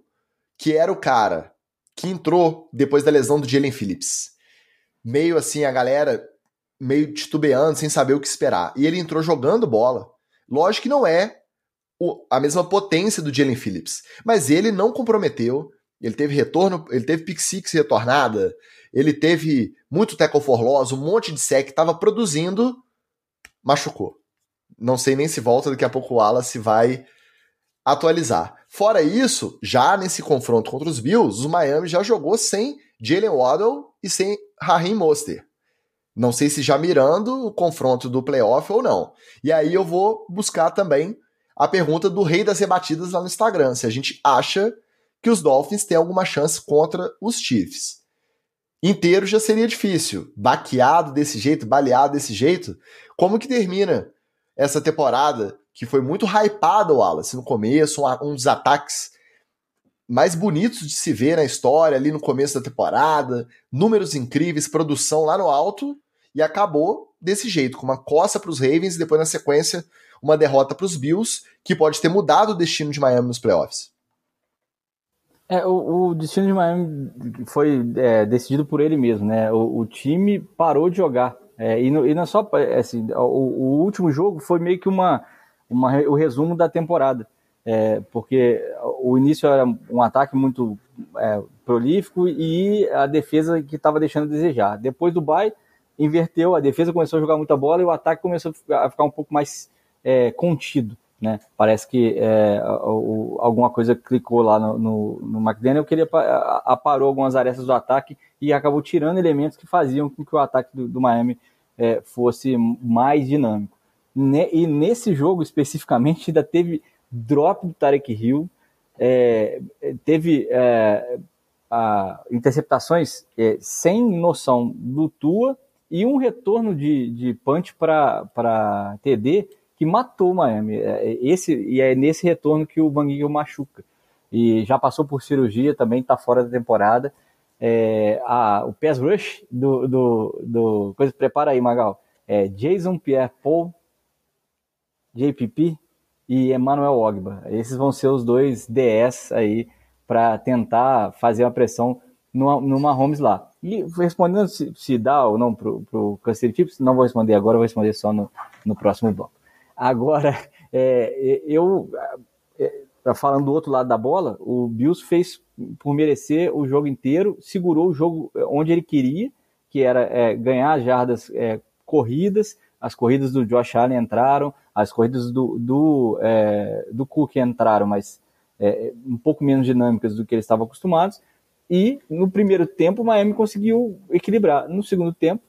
S1: que era o cara que entrou depois da lesão do Jalen Phillips. Meio assim, a galera meio titubeando, sem saber o que esperar. E ele entrou jogando bola. Lógico que não é a mesma potência do Jalen Phillips, mas ele não comprometeu. Ele teve retorno, ele teve pick six retornada, ele teve muito tackle for loss, um monte de sec, estava produzindo, machucou. Não sei nem se volta, daqui a pouco o Wallace vai atualizar. Fora isso, já nesse confronto contra os Bills, o Miami já jogou sem Jalen Waddle e sem Raheem Mostert. Não sei se já mirando o confronto do playoff ou não. E aí eu vou buscar também a pergunta do rei das rebatidas lá no Instagram, se a gente acha que os Dolphins têm alguma chance contra os Chiefs. Inteiro já seria difícil. Baqueado desse jeito, baleado desse jeito. Como que termina essa temporada que foi muito hypada, Wallace, no começo, um, um dos ataques mais bonitos de se ver na história ali no começo da temporada, números incríveis, produção lá no alto, e acabou desse jeito, com uma coça para os Ravens e depois na sequência uma derrota para os Bills, que pode ter mudado o destino de Miami nos playoffs.
S3: É, o, o destino de Miami foi é, decidido por ele mesmo, né? O, o time parou de jogar. É, e, não, e não é só assim, o, o, último jogo foi meio que uma, uma o resumo da temporada. É, porque o início era um ataque muito é, prolífico e a defesa que estava deixando a desejar. Depois do bye, inverteu, a defesa começou a jogar muita bola e o ataque começou a ficar um pouco mais contido. Né? Parece que é, o, alguma coisa clicou lá no, no, no McDaniel, que ele aparou algumas arestas do ataque e acabou tirando elementos que faziam com que o ataque do, do Miami é, fosse mais dinâmico. e nesse jogo especificamente ainda teve drop do Tarek Hill, é, teve é, a, interceptações é, sem noção do Tua e um retorno de, de punch para TD que matou o Miami. É, esse, e é nesse retorno que o Gaal machuca. e já passou por cirurgia, também está fora da temporada. É, a, o pass rush do, do, do. Coisa, prepara aí, Magal. É Jason Pierre-Paul, JPP e Emmanuel Ogba. Esses vão ser os dois DS aí para tentar fazer uma pressão no, no Mahomes lá. E respondendo se, se dá ou não pro, pro Kansas Chiefs, não vou responder agora, vou responder só no, no próximo bloco. Agora, (laughs) é, eu é, tá falando do outro lado da bola, o Bills fez por merecer o jogo inteiro, segurou o jogo onde ele queria, que era é, ganhar jardas é, corridas, as corridas do Josh Allen entraram, as corridas do, do, é, do Cook entraram, mas é, um pouco menos dinâmicas do que eles estavam acostumados. E no primeiro tempo o Miami conseguiu equilibrar. No segundo tempo, é,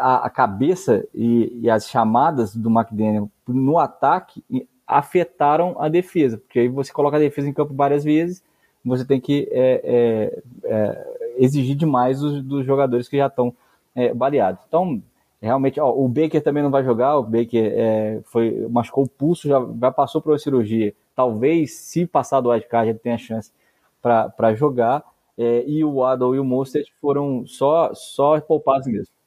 S3: a, a cabeça e, e, as chamadas do McDaniel no ataque afetaram a defesa, porque aí você coloca a defesa em campo várias vezes, você tem que é, é, é exigir demais dos, dos, jogadores que já estão é, baleados. Então, realmente, ó, o Baker também não vai jogar, o Baker é, foi, machucou o pulso, já, já passou por uma cirurgia. Talvez, se passar do wildcard, ele tenha chance para jogar. É, e o Waddle e o Mostert foram só, só poupados mesmo.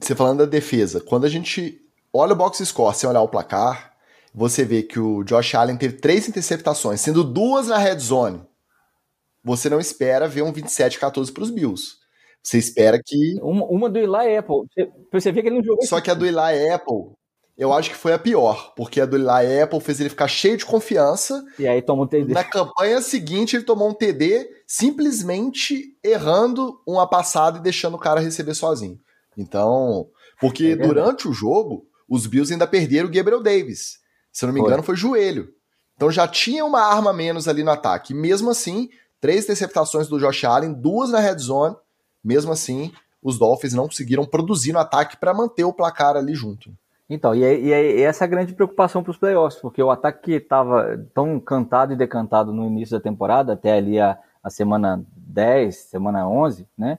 S1: Você falando da defesa, quando a gente olha o box score sem olhar o placar, você vê que o Josh Allen teve três interceptações, sendo duas na red zone. Você não espera ver um 27-14 para os Bills. Você espera que.
S3: Uma, uma do Eli Apple. Você, você vê que ele não jogou.
S1: Só que a do Eli Apple, eu acho que foi a pior, porque a do Eli Apple fez ele ficar cheio de confiança.
S3: E aí tomou um TD.
S1: Na campanha seguinte, ele tomou um TD simplesmente errando uma passada e deixando o cara receber sozinho. Então, porque é durante o jogo, os Bills ainda perderam o Gabriel Davis. Se eu não me engano, foi joelho. Então já tinha uma arma menos ali no ataque. E mesmo assim, três interceptações do Josh Allen, duas na red zone. Mesmo assim, os Dolphins não conseguiram produzir no ataque para manter o placar ali junto.
S3: Então, e, é, e, é, e essa é a grande preocupação para os playoffs, porque o ataque que estava tão cantado e decantado no início da temporada, até ali a, a semana 10, semana 11, né?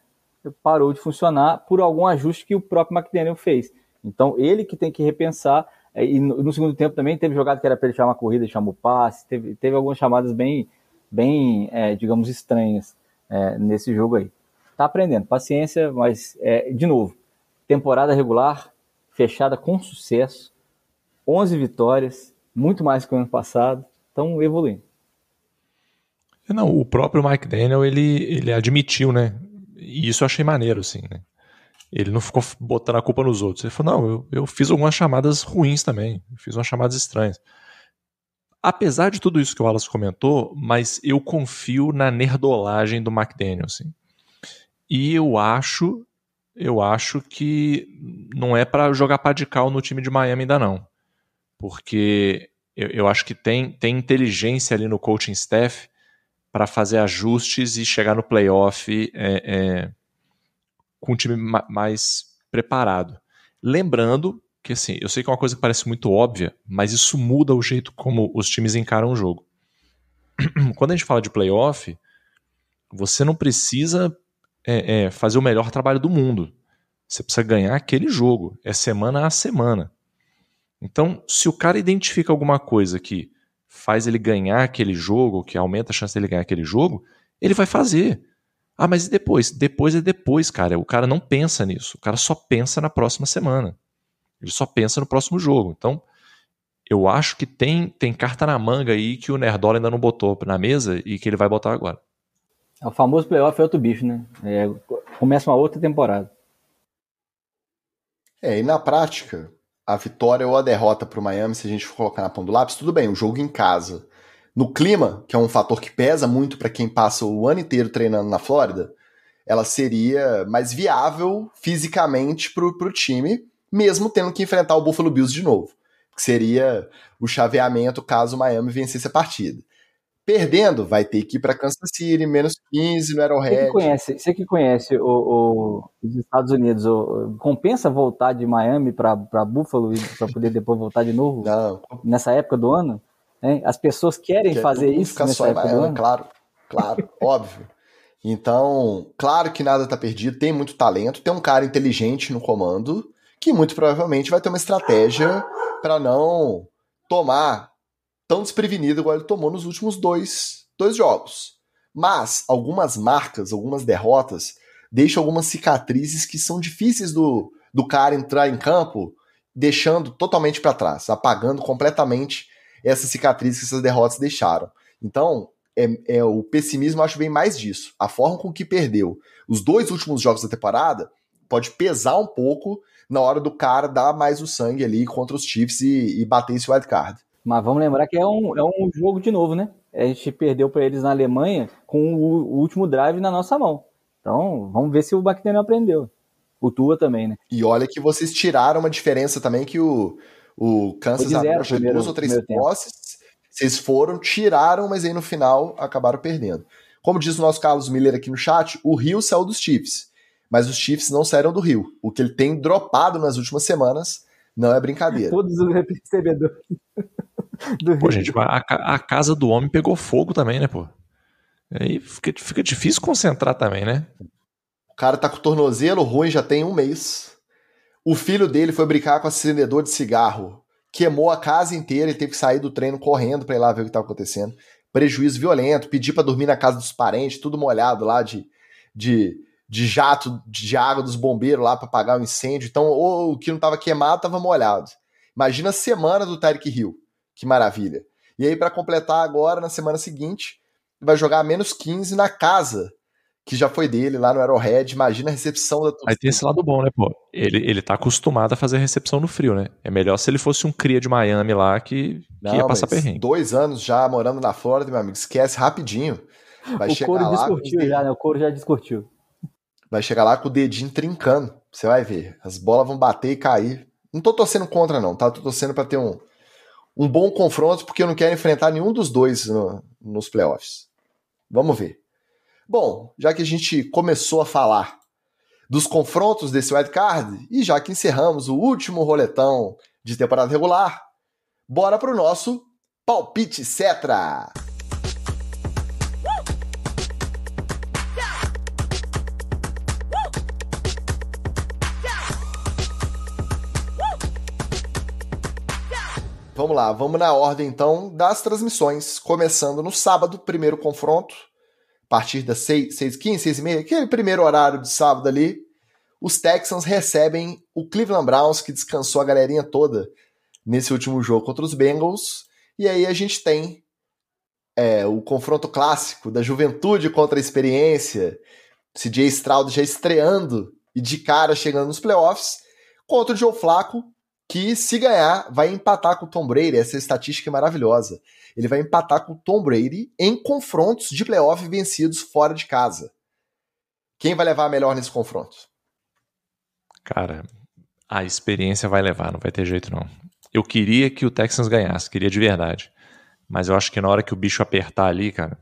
S3: Parou de funcionar por algum ajuste que o próprio McDaniel fez. Então, ele que tem que repensar. É, e no, segundo tempo também teve jogada que era para ele chamar uma corrida, chamou passe. Teve, teve algumas chamadas bem, bem é, digamos, estranhas é, nesse jogo aí. Tá aprendendo, paciência, mas, é, de novo, temporada regular, fechada com sucesso, 11 vitórias, muito mais que o ano passado, estão evoluindo.
S2: Não, o próprio Mike Daniel, ele, ele admitiu, né? E isso eu achei maneiro, assim, né? Ele não ficou botando a culpa nos outros. Ele falou: não, eu, eu fiz algumas chamadas ruins também, fiz umas chamadas estranhas. Apesar de tudo isso que o Wallace comentou, mas eu confio na nerdolagem do McDaniel, assim. E eu acho, eu acho que não é para jogar pá de cal no time de Miami ainda não. Porque eu, eu acho que tem, tem inteligência ali no coaching staff para fazer ajustes e chegar no playoff é, é, com um time ma mais preparado. Lembrando que, assim, eu sei que é uma coisa que parece muito óbvia, mas isso muda o jeito como os times encaram o jogo. (clears throat) Quando a gente fala de playoff, você não precisa é, é, fazer o melhor trabalho do mundo. Você precisa ganhar aquele jogo. É semana a semana. Então, se o cara identifica alguma coisa que faz ele ganhar aquele jogo, que aumenta a chance dele ganhar aquele jogo, ele vai fazer. Ah, mas e depois? Depois é depois, cara. O cara não pensa nisso. O cara só pensa na próxima semana. Ele só pensa no próximo jogo. Então, eu acho que tem, tem carta na manga aí que o Nerdola ainda não botou na mesa e que ele vai botar agora.
S3: É o famoso playoff é outro bicho, né? É, começa uma outra temporada.
S1: É, e na prática, a vitória ou a derrota para o Miami, se a gente for colocar na ponta do lápis, tudo bem, o jogo em casa. No clima, que é um fator que pesa muito para quem passa o ano inteiro treinando na Flórida, ela seria mais viável fisicamente para o time, mesmo tendo que enfrentar o Buffalo Bills de novo. Que seria o chaveamento caso o Miami vencesse a partida. Perdendo, vai ter que ir para Kansas City, menos 15 no Arrowhead.
S3: Você que conhece, você que conhece o, o, os Estados Unidos, o, compensa voltar de Miami para Buffalo para poder depois voltar de novo?
S1: Não.
S3: Nessa época do ano? Hein? As pessoas querem Quer fazer isso
S1: ficar só em Miami, claro, claro, (laughs) óbvio. Então, claro que nada está perdido, tem muito talento, tem um cara inteligente no comando que muito provavelmente vai ter uma estratégia para não tomar tão desprevenido igual ele tomou nos últimos dois, dois jogos. Mas algumas marcas, algumas derrotas, deixam algumas cicatrizes que são difíceis do, do cara entrar em campo, deixando totalmente para trás, apagando completamente essas cicatrizes que essas derrotas deixaram. Então, é, é, o pessimismo acho bem mais disso. A forma com que perdeu os dois últimos jogos da temporada pode pesar um pouco na hora do cara dar mais o sangue ali contra os Chiefs e, e bater esse wildcard.
S3: Mas vamos lembrar que é um, é um jogo de novo, né? A gente perdeu para eles na Alemanha com o, o, último drive na nossa mão. Então, vamos ver se o McDaniel aprendeu. O Tua também, né?
S1: E olha que vocês tiraram uma diferença também que o, o Kansas abriu duas ou três posses. Vocês foram, tiraram, mas aí no final acabaram perdendo. Como diz o nosso Carlos Miller aqui no chat, o Rio saiu dos Chiefs. Mas os Chiefs não saíram do Rio. O que ele tem dropado nas últimas semanas não é brincadeira.
S3: Todos os (laughs) recebedores. (laughs)
S2: Pô, gente, a, a, casa do homem pegou fogo também, né, pô? Aí fica, fica difícil concentrar também, né?
S1: O cara tá com o tornozelo ruim já tem um mês. O filho dele foi brincar com acendedor de cigarro. Queimou a casa inteira, ele teve que sair do treino correndo para ir lá ver o que tava acontecendo. Prejuízo violento, pedir para dormir na casa dos parentes, tudo molhado lá de, de, de jato de água dos bombeiros lá para apagar o incêndio. Então, ou o que não tava queimado tava molhado. Imagina a semana do Tyreek Hill. Que maravilha. E aí, para completar agora, na semana seguinte, vai jogar menos 15 na casa, que já foi dele lá no Arrowhead. Imagina a recepção da
S2: torcida. Aí tem esse lado bom, né, pô? Ele, ele tá acostumado a fazer recepção no frio, né? É melhor se ele fosse um cria de Miami lá que, Não, que ia passar perrengue.
S1: Dois anos já morando na Flórida, meu amigo, esquece rapidinho.
S3: Vai o chegar couro lá descurtiu já, né? O couro já descurtiu.
S1: Vai chegar lá com o dedinho trincando. Você vai ver. As bolas vão bater e cair. Não tô torcendo contra, não, tá? Tô torcendo pra ter um, um bom confronto, porque eu não quero enfrentar nenhum dos dois no, nos playoffs. Vamos ver. Bom, já que a gente começou a falar dos confrontos desse wildcard, e já que encerramos o último roletão de temporada regular, bora pro nosso palpite Cetra! Vamos lá, vamos na ordem então das transmissões, começando no sábado, primeiro confronto, a partir das 6, 6 15, 6 e meia, aquele primeiro horário de sábado ali, os Texans recebem o Cleveland Browns, que descansou a galerinha toda nesse último jogo contra os Bengals, e aí a gente tem é, o confronto clássico da juventude contra a experiência, CJ Stroud já estreando e de cara chegando nos playoffs, contra o Joe Flaco, que se ganhar, vai empatar com o Tom Brady. Essa estatística é maravilhosa. Ele vai empatar com o Tom Brady em confrontos de playoff vencidos fora de casa. Quem vai levar a melhor nesse confronto?
S2: Cara, a experiência vai levar, não vai ter jeito não. Eu queria que o Texans ganhasse, queria de verdade. Mas eu acho que na hora que o bicho apertar ali, cara,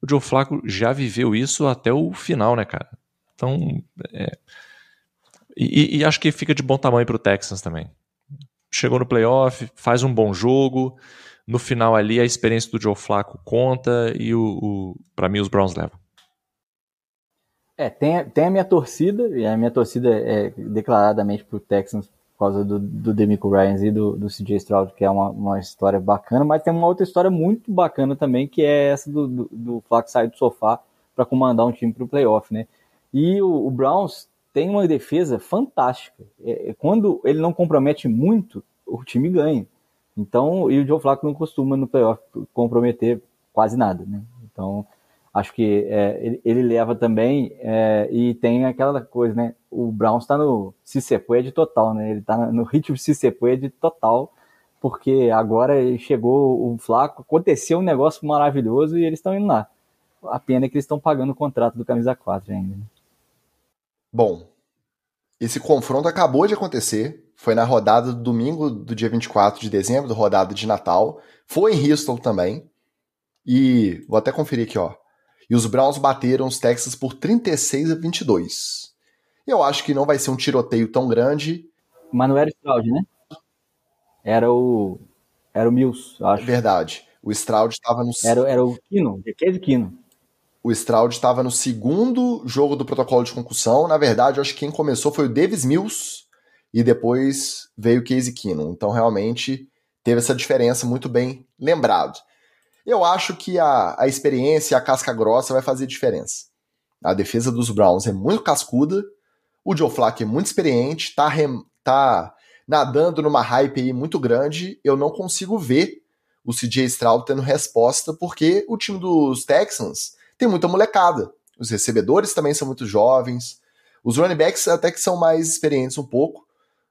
S2: o Joe Flacco já viveu isso até o final, né, cara? Então, é... e, e, acho que fica de bom tamanho pro Texans também chegou no playoff, faz um bom jogo. No final ali, a experiência do Joe Flacco conta e o, o para mim os Browns levam.
S3: É, tem, tem a minha torcida, e a minha torcida é declaradamente pro Texans por causa do, do Demico Ryans e do, do CJ Stroud, que é uma, uma história bacana, mas tem uma outra história muito bacana também, que é essa do, do, do sair do sofá para comandar um time pro playoff, né? E o, o Browns tem uma defesa fantástica. É, é, quando ele não compromete muito, o time ganha. Então, e o Joe Flacco não costuma no playoff comprometer quase nada, né? Então, acho que é, ele, ele, leva também é, e tem aquela coisa, né? O Browns está no Cicepuede total, né? Ele está no ritmo Cicepuede total, porque agora chegou o Flaco, aconteceu um negócio maravilhoso e eles estão indo lá. A pena é que eles estão pagando o contrato do camisa 4 ainda. Né?
S1: Bom, esse confronto acabou de acontecer. Foi na rodada do domingo do dia 24 de dezembro, da rodada de Natal. Foi em Houston também. E vou até conferir aqui, ó. E os Browns bateram os Texas por 36 a 22. Eu acho que não vai ser um tiroteio tão grande.
S3: Mas não era o Stroud, né? Era o. Era o Mills, acho.
S1: Verdade. O Stroud estava no.
S3: Era, era o Kino, Case Kino
S1: o Stroud estava no segundo jogo do protocolo de concussão. Na verdade, eu acho que quem começou foi o Davis Mills e depois veio o Casey Keenum. Então, realmente, teve essa diferença muito bem lembrado. Eu acho que a, a experiência, a casca grossa vai fazer diferença. A defesa dos Browns é muito cascuda, o Joe Flacco é muito experiente, tá, rem, tá nadando numa hype aí muito grande. Eu não consigo ver o CJ Stroud tendo resposta, porque o time dos Texans tem muita molecada. Os recebedores também são muito jovens. Os running backs até que são mais experientes um pouco,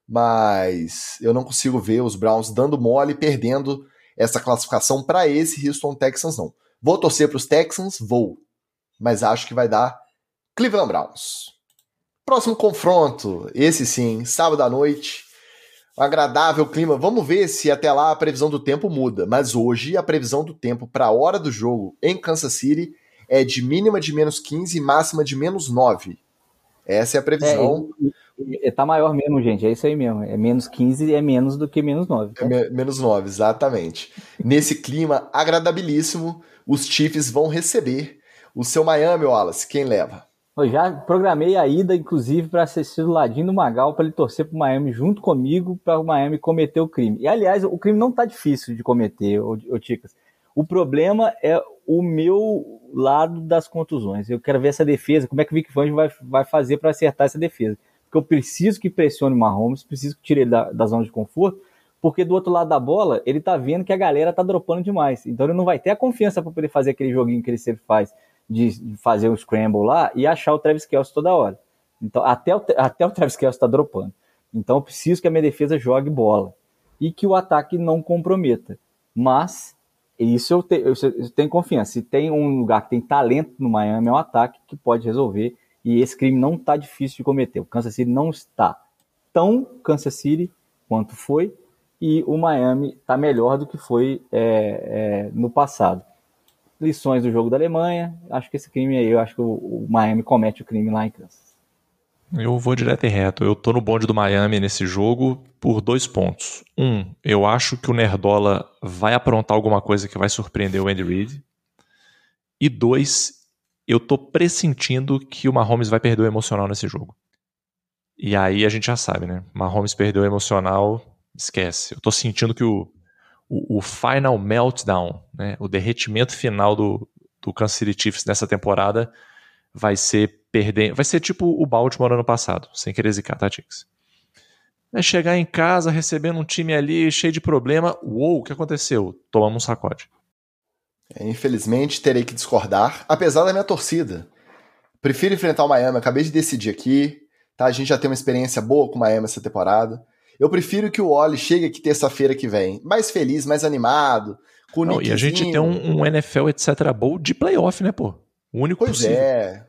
S1: mas eu não consigo ver os Browns dando mole e perdendo essa classificação para esse Houston Texans, não. Vou torcer para os Texans? Vou. Mas acho que vai dar Cleveland Browns. Próximo confronto, esse sim, sábado à noite. Um agradável clima. Vamos ver se até lá a previsão do tempo muda. Mas hoje a previsão do tempo para a hora do jogo em Kansas City é de mínima de menos 15 e máxima de menos 9. Essa é a previsão.
S3: É, tá maior mesmo, gente. É isso aí mesmo. É menos 15 e é menos do que menos 9.
S1: Tá? É menos 9, exatamente. Nesse clima agradabilíssimo, os Chiefs vão receber o seu Miami, Wallace. Quem leva?
S3: Eu já programei a ida, inclusive, para assistir do ladinho do Magal, para ele torcer para o Miami junto comigo, para o Miami cometer o crime. E, aliás, o crime não está difícil de cometer, ô, ô Ticas. O problema é o meu lado das contusões. Eu quero ver essa defesa, como é que o Vic Fangio vai, vai fazer para acertar essa defesa. Porque eu preciso que pressione o Mahomes, preciso que tire ele da, da zona de conforto, porque do outro lado da bola, ele tá vendo que a galera tá dropando demais. Então ele não vai ter a confiança para poder fazer aquele joguinho que ele sempre faz de, fazer o scramble lá e achar o Travis Kelce toda hora. Então, até o, até o Travis Kelce está dropando. Então, eu preciso que a minha defesa jogue bola e que o ataque não comprometa. Mas, isso eu, te, eu, eu tenho confiança. Se tem um lugar que tem talento no Miami, é um ataque que pode resolver. E esse crime não está difícil de cometer. O Kansas City não está tão Kansas City quanto foi. E o Miami está melhor do que foi é, é, no passado lições do jogo da Alemanha. Acho que esse crime aí, eu acho que o, o Miami comete o crime lá em Kansas.
S2: Eu vou direto e reto. Eu tô no bonde do Miami nesse jogo por dois pontos. Um, eu acho que o Nerdola vai aprontar alguma coisa que vai surpreender o Andy Reid. E dois, eu tô pressentindo que o Mahomes vai perder o emocional nesse jogo. E aí a gente já sabe, né? Mahomes perdeu o emocional, esquece. Eu tô sentindo que o, o, o final meltdown, né, o derretimento final do, do Kansas City Chiefs nessa temporada vai ser perder, vai ser tipo o Baltimore ano passado, sem querer zicar, tá, Tix? É chegar em casa recebendo um time ali cheio de problema, uou, o que aconteceu? Tomamos um sacode.
S1: É, infelizmente terei que discordar, apesar da minha torcida. Prefiro enfrentar o Miami, acabei de decidir aqui, tá? A gente já tem uma experiência boa com o Miami essa temporada. Eu prefiro que o Oli chegue aqui terça-feira que vem, mais feliz, mais animado, com o
S2: Não, E a gente tem um, um, NFL, etc. Bowl de playoff, né, pô? O único
S1: pois
S2: possível.
S1: é,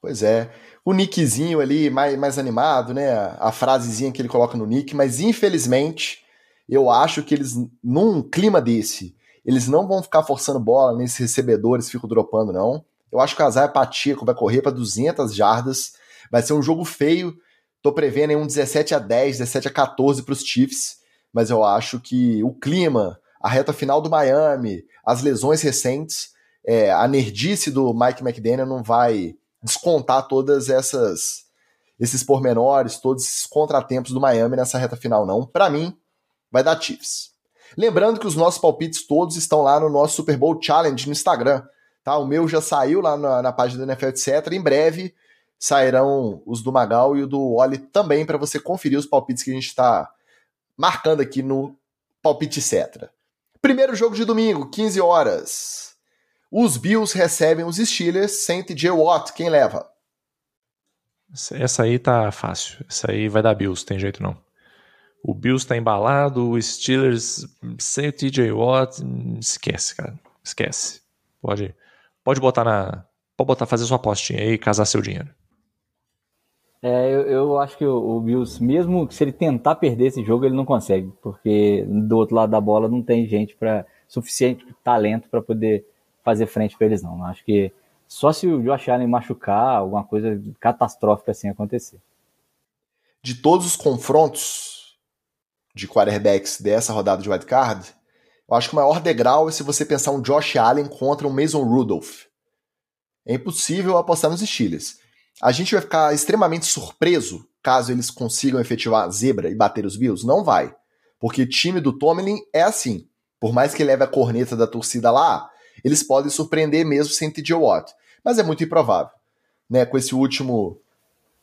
S1: pois é. O nickzinho ali, mais, mais animado, né? A frasezinha que ele coloca no nick, mas infelizmente, eu acho que eles, num clima desse, eles não vão ficar forçando bola nesses recebedores, ficam dropando, não. Eu acho que o Azaia Pacheco vai correr para 200 jardas, vai ser um jogo feio, Tô prevendo aí um 17 a 10, 17 a 14 para os Chiefs, mas eu acho que o clima, a reta final do Miami, as lesões recentes, é, a nerdice do Mike McDaniel não vai descontar todas essas esses pormenores, todos esses contratempos do Miami nessa reta final, não. Para mim, vai dar Chiefs. Lembrando que os nossos palpites todos estão lá no nosso Super Bowl Challenge no Instagram. Tá? O meu já saiu lá na, na página do NFL, etc. Em breve sairão os do Magal e o do Oli também para você conferir os palpites que a gente está marcando aqui no Palpite Cetra. Primeiro jogo de domingo, 15 horas. Os Bills recebem os Steelers sem TJ Watt. Quem leva?
S2: Essa aí tá fácil. Essa aí vai dar Bills, tem jeito não. O Bills tá embalado, o Steelers sem o TJ Watt, esquece, cara. Esquece. Pode, pode botar na. Pode botar, fazer sua apostinha aí e casar seu dinheiro.
S3: É, eu, eu, acho que o, o, Bills, mesmo se ele tentar perder esse jogo, ele não consegue, porque do outro lado da bola não tem gente para suficiente talento para poder fazer frente para eles não. Acho que só se o Josh Allen machucar, alguma coisa catastrófica assim acontecer.
S1: De todos os confrontos de quarterbacks dessa rodada de wildcard, eu acho que o maior degrau é se você pensar um Josh Allen contra um Mason Rudolph. É impossível apostar nos Steelers. A gente vai ficar extremamente surpreso caso eles consigam efetivar a zebra e bater os Bills? Não vai. Porque time do Tomlin é assim. Por mais que leve a corneta da torcida lá, eles podem surpreender mesmo sem TJ Watt. Mas é muito improvável. Né, com esse último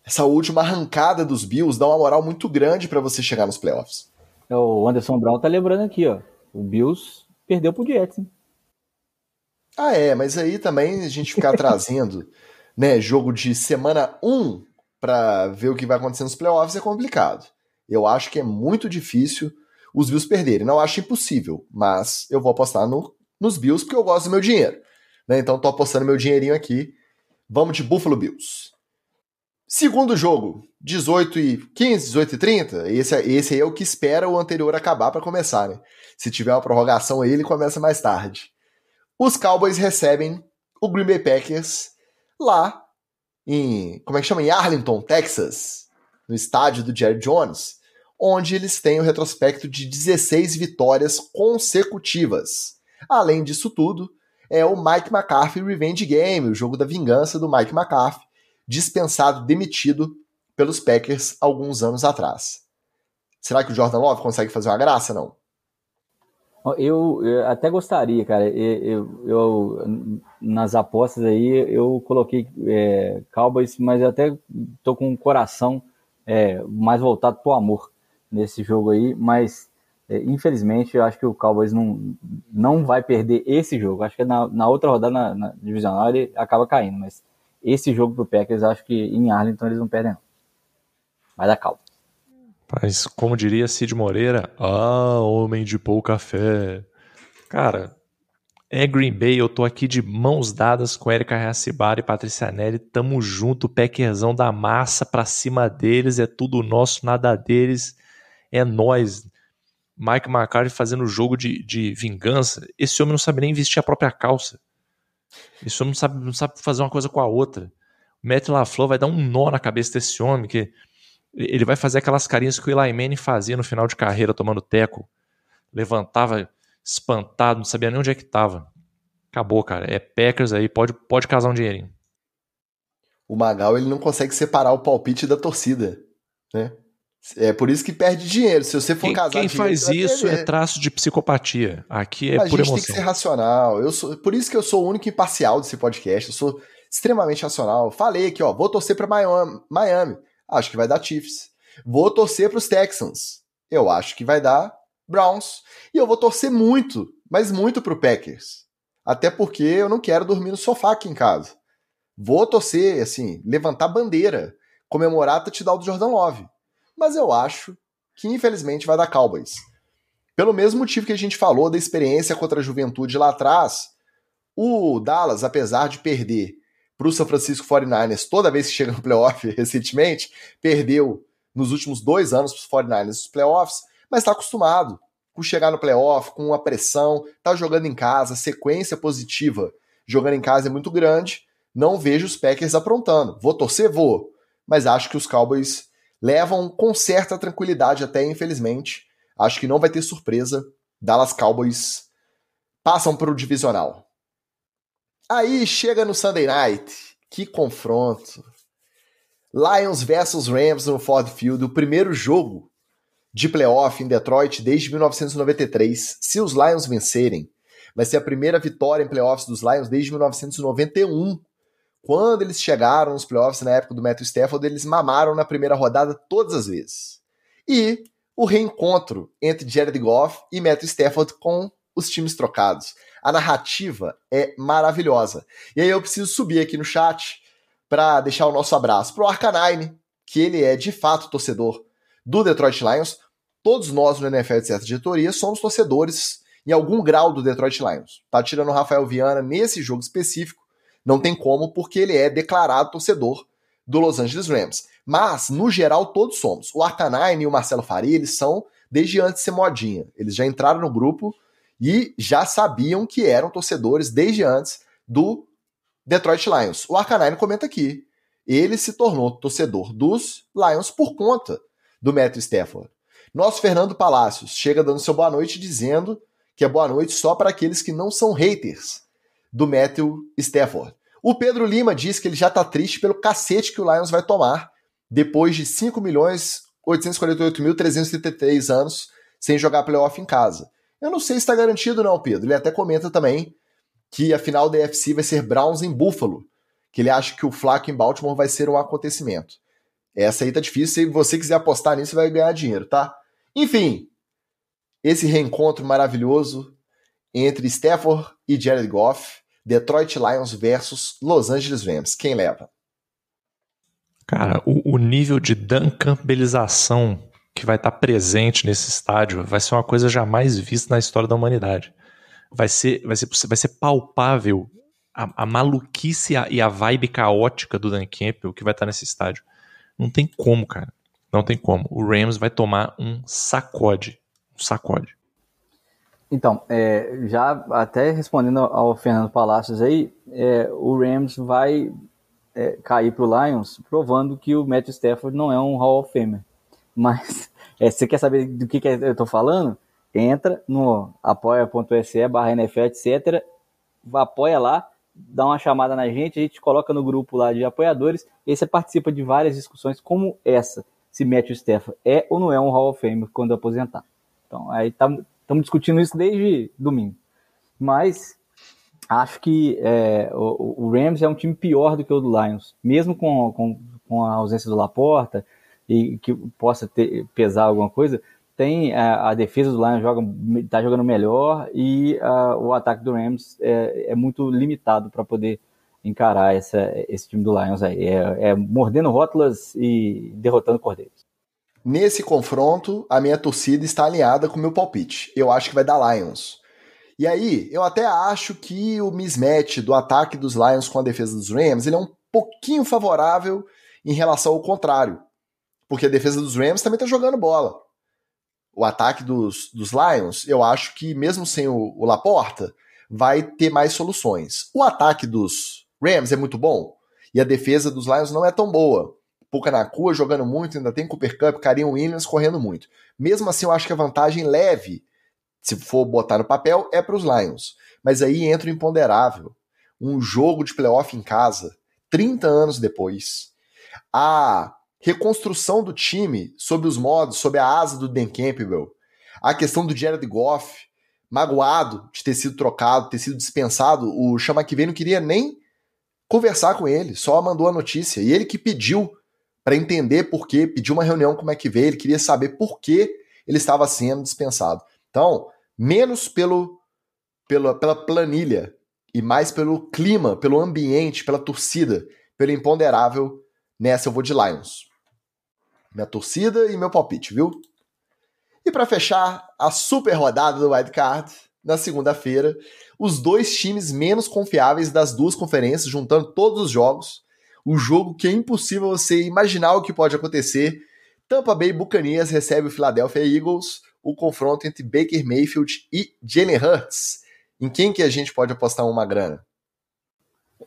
S1: essa última arrancada dos Bills dá uma moral muito grande para você chegar nos playoffs.
S3: É, o Anderson Brown tá lembrando aqui, ó. O Bills perdeu pro Jets. Hein?
S1: Ah, é, mas aí também a gente ficar trazendo, (laughs) né, jogo de semana 1 para ver o que vai acontecer nos playoffs é complicado. Eu acho que é muito difícil os Bills perderem. Não acho impossível, mas eu vou apostar no, nos Bills porque eu gosto do meu dinheiro. Né? Então tô apostando meu dinheirinho aqui. Vamos de Buffalo Bills. Segundo jogo, 18 e 15, 18 e 30. Esse, esse aí é o que espera o anterior acabar para começar, né? Se tiver uma prorrogação aí, ele começa mais tarde. Os Cowboys recebem o Green Bay Packers lá em, como é que chama? Em Arlington, Texas, no estádio do Jerry Jones, onde eles têm o retrospecto de 16 vitórias consecutivas. Além disso tudo, é o Mike McCarthy Revenge Game, o jogo da vingança do Mike McCarthy, dispensado, demitido pelos Packers alguns anos atrás. Será que o Jordan Love consegue fazer uma graça, não?
S3: Eu, eu até gostaria, cara. Eu, eu, eu, nas apostas aí eu coloquei é, Cowboys, mas eu até tô com o coração é, mais voltado pro amor nesse jogo aí. Mas infelizmente eu acho que o Cowboys não, não vai perder esse jogo. Acho que na, na outra rodada na, na divisional ele acaba caindo, mas esse jogo pro Packers, acho que em Arlington eles não perdem, não. Vai dar calma.
S2: Mas, como diria Cid Moreira, ah, homem de pouca fé. Cara, é Green Bay, eu tô aqui de mãos dadas com Erika Reacibara e Patrícia Nelly, tamo junto, Packerzão da massa pra cima deles, é tudo nosso, nada deles, é nós. Mike McCarthy fazendo jogo de, de vingança, esse homem não sabe nem vestir a própria calça. Esse homem não sabe, não sabe fazer uma coisa com a outra. O Matt LaFleur vai dar um nó na cabeça desse homem, que ele vai fazer aquelas carinhas que o Eli Manning fazia no final de carreira tomando teco. Levantava espantado, não sabia nem onde é que tava. Acabou, cara. É Packers aí, pode, pode casar um dinheirinho.
S1: O Magal ele não consegue separar o palpite da torcida, né? É por isso que perde dinheiro. Se você for
S2: quem,
S1: casar
S2: Quem faz isso é traço de psicopatia. Aqui é
S1: a
S2: por
S1: gente
S2: emoção.
S1: tem que ser racional. Eu sou, por isso que eu sou o único imparcial desse podcast. Eu sou extremamente racional. Falei aqui, ó, vou torcer para Miami. Miami. Acho que vai dar Chiefs. Vou torcer para os Texans. Eu acho que vai dar Browns. E eu vou torcer muito, mas muito pro Packers. Até porque eu não quero dormir no sofá aqui em casa. Vou torcer, assim, levantar bandeira, comemorar a touchdown do Jordan Love mas eu acho que infelizmente vai dar Cowboys. Pelo mesmo motivo que a gente falou da experiência contra a juventude lá atrás, o Dallas, apesar de perder para o São Francisco 49ers toda vez que chega no playoff (laughs) recentemente, perdeu nos últimos dois anos para os 49ers nos playoffs, mas está acostumado com chegar no playoff, com a pressão, tá jogando em casa, sequência positiva jogando em casa é muito grande. Não vejo os Packers aprontando. Vou torcer? Vou. Mas acho que os Cowboys levam com certa tranquilidade até, infelizmente. Acho que não vai ter surpresa. Dallas Cowboys passam para o divisional. Aí chega no Sunday Night. Que confronto. Lions versus Rams no Ford Field, o primeiro jogo de playoff em Detroit desde 1993. Se os Lions vencerem, vai ser a primeira vitória em playoffs dos Lions desde 1991. Quando eles chegaram nos playoffs na época do Matthew Stafford, eles mamaram na primeira rodada todas as vezes. E o reencontro entre Jared Goff e Matthew Stafford com os times trocados. A narrativa é maravilhosa. E aí eu preciso subir aqui no chat para deixar o nosso abraço pro Arcanine, que ele é de fato torcedor do Detroit Lions. Todos nós no NFL de certa diretoria somos torcedores em algum grau do Detroit Lions. Tá tirando o Rafael Viana nesse jogo específico, não tem como, porque ele é declarado torcedor do Los Angeles Rams. Mas, no geral, todos somos. O Arcanine e o Marcelo Faria, eles são desde antes de ser modinha. Eles já entraram no grupo e já sabiam que eram torcedores desde antes do Detroit Lions. O Arcanine comenta aqui. Ele se tornou torcedor dos Lions por conta do Matthew Stafford. Nosso Fernando Palácios chega dando seu boa noite dizendo que é boa noite só para aqueles que não são haters do Matthew Stafford. O Pedro Lima diz que ele já tá triste pelo cacete que o Lions vai tomar depois de 5 milhões 848.333 anos sem jogar playoff em casa. Eu não sei se está garantido, não, Pedro. Ele até comenta também que a final da UFC vai ser Browns em Buffalo, que ele acha que o Flaco em Baltimore vai ser um acontecimento. Essa aí tá difícil, se você quiser apostar nisso, vai ganhar dinheiro, tá? Enfim, esse reencontro maravilhoso entre Stafford e Jared Goff, Detroit Lions versus Los Angeles Rams. Quem leva?
S2: Cara, o, o nível de dancampelização que vai estar presente nesse estádio vai ser uma coisa jamais vista na história da humanidade. Vai ser, vai ser, vai ser palpável a, a maluquice e a vibe caótica do Dan Campbell que vai estar nesse estádio. Não tem como, cara. Não tem como. O Rams vai tomar um sacode. Um sacode.
S3: Então, é, já até respondendo ao Fernando Palacios aí, é, o Rams vai é, cair para o Lions, provando que o Matthew Stafford não é um Hall of Famer. Mas, (laughs) é, você quer saber do que, que eu estou falando? Entra no apoia.se barra NFL, etc. Apoia lá, dá uma chamada na gente, a gente coloca no grupo lá de apoiadores, e você participa de várias discussões como essa, se Matthew Stafford é ou não é um Hall of Famer quando aposentar. Então, aí estamos discutindo isso desde domingo. Mas acho que é, o, o, Rams é um time pior do que o do Lions, mesmo com, com, com a ausência do Laporta e que possa ter, pesar alguma coisa, tem a, a defesa do Lions joga está jogando melhor e a, o ataque do Rams é, é muito limitado para poder encarar essa, esse time do Lions aí. É, é mordendo rótulas e derrotando cordeiros.
S1: Nesse confronto, a minha torcida está alinhada com o meu palpite. Eu acho que vai dar Lions. E aí, eu até acho que o mismatch do ataque dos Lions com a defesa dos Rams ele é um pouquinho favorável em relação ao contrário. Porque a defesa dos Rams também está jogando bola. O ataque dos, dos Lions, eu acho que mesmo sem o, o Laporta, vai ter mais soluções. O ataque dos Rams é muito bom e a defesa dos Lions não é tão boa. Pouca na cua, jogando muito, ainda tem Cooper Cup, Karim Williams correndo muito. Mesmo assim, eu acho que a vantagem leve se for botar no papel, é para os Lions. Mas aí entra o imponderável. Um jogo de playoff em casa, 30 anos depois. A reconstrução do time sob os modos, sob a asa do Dan Campbell. A questão do Jared Goff, magoado de ter sido trocado, ter sido dispensado. O Chama que vem não queria nem conversar com ele, só mandou a notícia. E ele que pediu para entender por quê, pediu uma reunião com o McVeigh, ele queria saber por que ele estava sendo dispensado. Então, menos pelo, pela, pela planilha e mais pelo clima, pelo ambiente, pela torcida, pelo imponderável, nessa eu vou de Lions. Minha torcida e meu palpite, viu? E para fechar a super rodada do Wild Card, na segunda-feira, os dois times menos confiáveis das duas conferências, juntando todos os jogos, o jogo que é impossível você imaginar o que pode acontecer. Tampa Bay Buccaneers recebe o Philadelphia Eagles, o confronto entre Baker Mayfield e Jalen Hurts. Em quem que a gente pode apostar uma grana?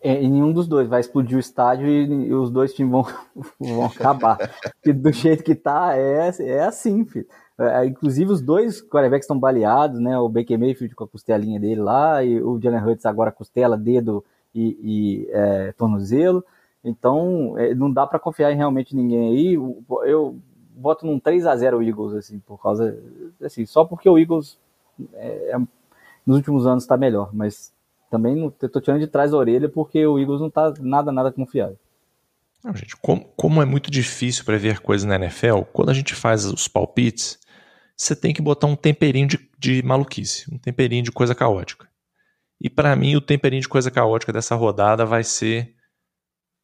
S3: É, em nenhum dos dois. Vai explodir o estádio e, e os dois times vão, (laughs) vão acabar. e do jeito que tá, é, é assim, filho. É, é inclusive, os dois quarterbacks estão baleados, né? O Baker Mayfield com a costelinha dele lá, e o Jalen Hurts agora costela, dedo e, e é, tornozelo. Então, é, não dá para confiar em realmente ninguém aí. Eu boto num 3 a 0 o Eagles, assim, por causa. Assim, só porque o Eagles é, é, nos últimos anos está melhor, mas também eu tô tirando de trás da orelha porque o Eagles não tá nada, nada confiável.
S2: Não, gente, como, como é muito difícil prever coisas na NFL, quando a gente faz os palpites, você tem que botar um temperinho de, de maluquice, um temperinho de coisa caótica. E para mim, o temperinho de coisa caótica dessa rodada vai ser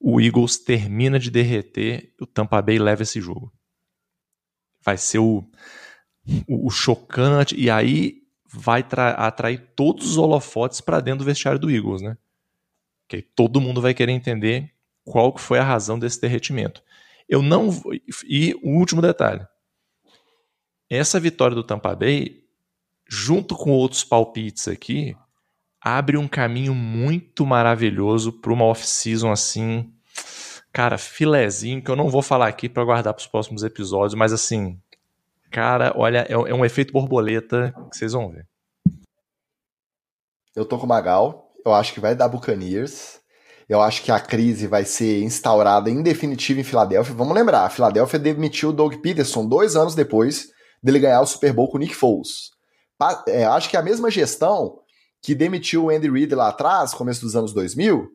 S2: o Eagles termina de derreter, o Tampa Bay leva esse jogo vai ser o, o, o chocante, e aí vai atrair todos os holofotes para dentro do vestiário do Eagles, né? Que todo mundo vai querer entender qual que foi a razão desse derretimento. Eu não e o último detalhe. Essa vitória do Tampa Bay, junto com outros palpites aqui, abre um caminho muito maravilhoso para uma off-season assim cara, filezinho, que eu não vou falar aqui para guardar para os próximos episódios, mas assim, cara, olha, é, é, um efeito borboleta que vocês vão ver.
S1: Eu tô com o Magal, eu acho que vai dar Buccaneers. Eu acho que a crise vai ser instaurada em definitivo em Filadélfia. Vamos lembrar, a Filadélfia demitiu o Doug Peterson dois anos depois dele ganhar o Super Bowl com o Nick Foles. É, acho que é a mesma gestão que demitiu o Andy Reid lá atrás, começo dos anos 2000,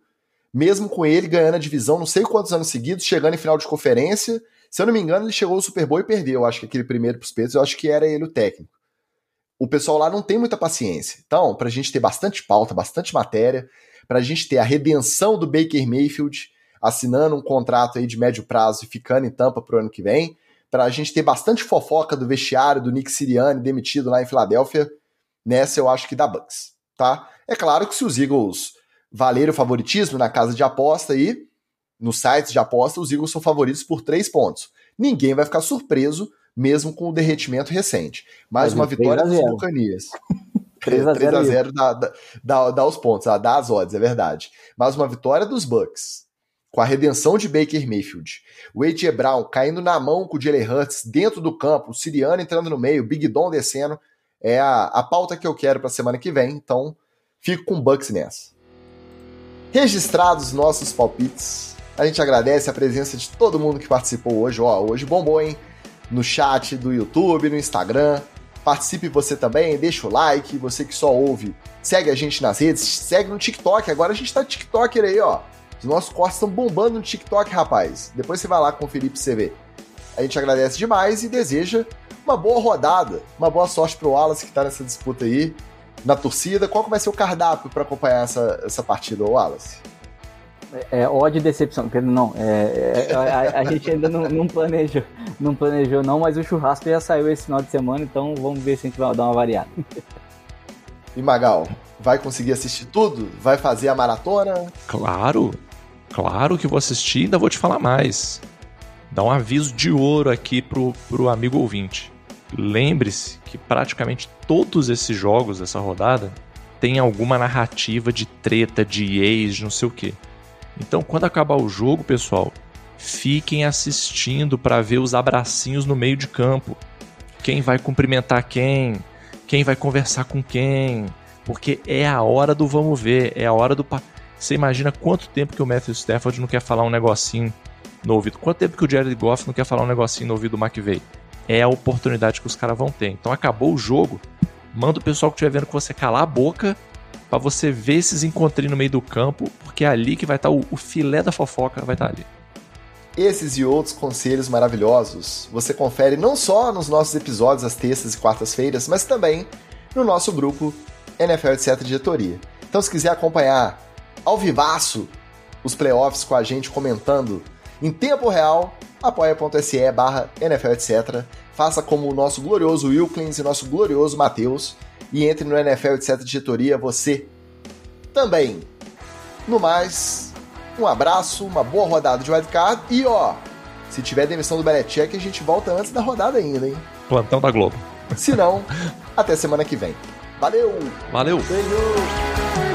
S1: mesmo com ele ganhando a divisão não sei quantos anos seguidos, chegando em final de conferência. Se eu não me engano, ele chegou ao Super Bowl e perdeu. Acho que aquele primeiro para os Patriots, eu acho que era ele o técnico. O pessoal lá não tem muita paciência. Então, para a gente ter bastante pauta, bastante matéria, para a gente ter a redenção do Baker Mayfield assinando um contrato aí de médio prazo e ficando em tampa pro ano que vem, para a gente ter bastante fofoca do vestiário do Nick Sirianni demitido lá em Filadélfia, nessa eu acho que dá Bucks, tá? É claro que se os Eagles valer o favoritismo na casa de aposta aí, nos sites de aposta, os Eagles são favoritos por três pontos. Ninguém vai ficar surpreso, mesmo com o derretimento recente. Mais uma vitória dos Buccaneers. (laughs) 3 a 0 dá, dá, dá, os pontos, ah, dá as odds, é verdade. Mais uma vitória dos Bucks, com a redenção de Baker Mayfield. O A.J. Brown caindo na mão com o Jalen Hurts dentro do campo, o Siriano entrando no meio, o Big Don descendo. É a, a pauta que eu quero para a semana que vem, então fico com o Bucks nessa. Registrados nossos palpites, a gente agradece a presença de todo mundo que participou hoje. Ó, hoje bombou, hein? No chat do YouTube, no Instagram. Participe você também, deixa o like. Você que só ouve, segue a gente nas redes, segue no TikTok. Agora a gente tá TikToker aí, ó. Os nossos cortes estão bombando no TikTok, rapaz. Depois você vai lá conferir pra você ver. A gente agradece demais e deseja uma boa rodada, uma boa sorte pro Wallace que tá nessa disputa aí, na torcida. Qual que vai ser o cardápio para acompanhar essa, essa partida, Wallace?
S3: É, é ódio e decepção, Pedro, não. É, é, a, a, gente ainda não, não, planejou, não planejou, não, mas o churrasco já saiu esse final de semana, então vamos ver se a gente vai dar uma variada.
S1: E Magal, vai conseguir assistir tudo? Vai fazer a maratona?
S2: Claro, claro que vou assistir, ainda vou te falar mais. Dá um aviso de ouro aqui pro, pro amigo ouvinte. Lembre-se que praticamente todos esses jogos dessa rodada tem alguma narrativa de treta, de ex, não sei o quê. Então, quando acabar o jogo, pessoal, fiquem assistindo para ver os abracinhos no meio de campo. Quem vai cumprimentar quem, quem vai conversar com quem, porque é a hora do vamos ver, é a hora do. Você imagina quanto tempo que o Matthew Stafford não quer falar um negocinho no ouvido? Quanto tempo que o Jared Goff não quer falar um negocinho no ouvido do McVay? É a oportunidade que os caras vão ter. Então acabou o jogo, manda o pessoal que estiver vendo que você calar a boca para você ver esses encontrinhos no meio do campo, porque é ali que vai estar tá o, o filé da fofoca, vai estar tá ali.
S1: Esses e outros conselhos maravilhosos você confere não só nos nossos episódios às terças e quartas-feiras, mas também no nosso grupo NFL etc diretoria. Então se quiser acompanhar ao vivaço os playoffs com a gente comentando em tempo real, apoia.se barra NFL etc. Faça como o nosso glorioso Wilkins e nosso glorioso Matheus e entre no NFL etc. Diretoria você também. No mais, um abraço, uma boa rodada de wildcard e ó, se tiver demissão do Belichick, a gente volta antes da rodada ainda, hein?
S2: Plantão da Globo.
S1: Se não, até semana que vem. Valeu!
S2: Valeu!
S1: Beijo!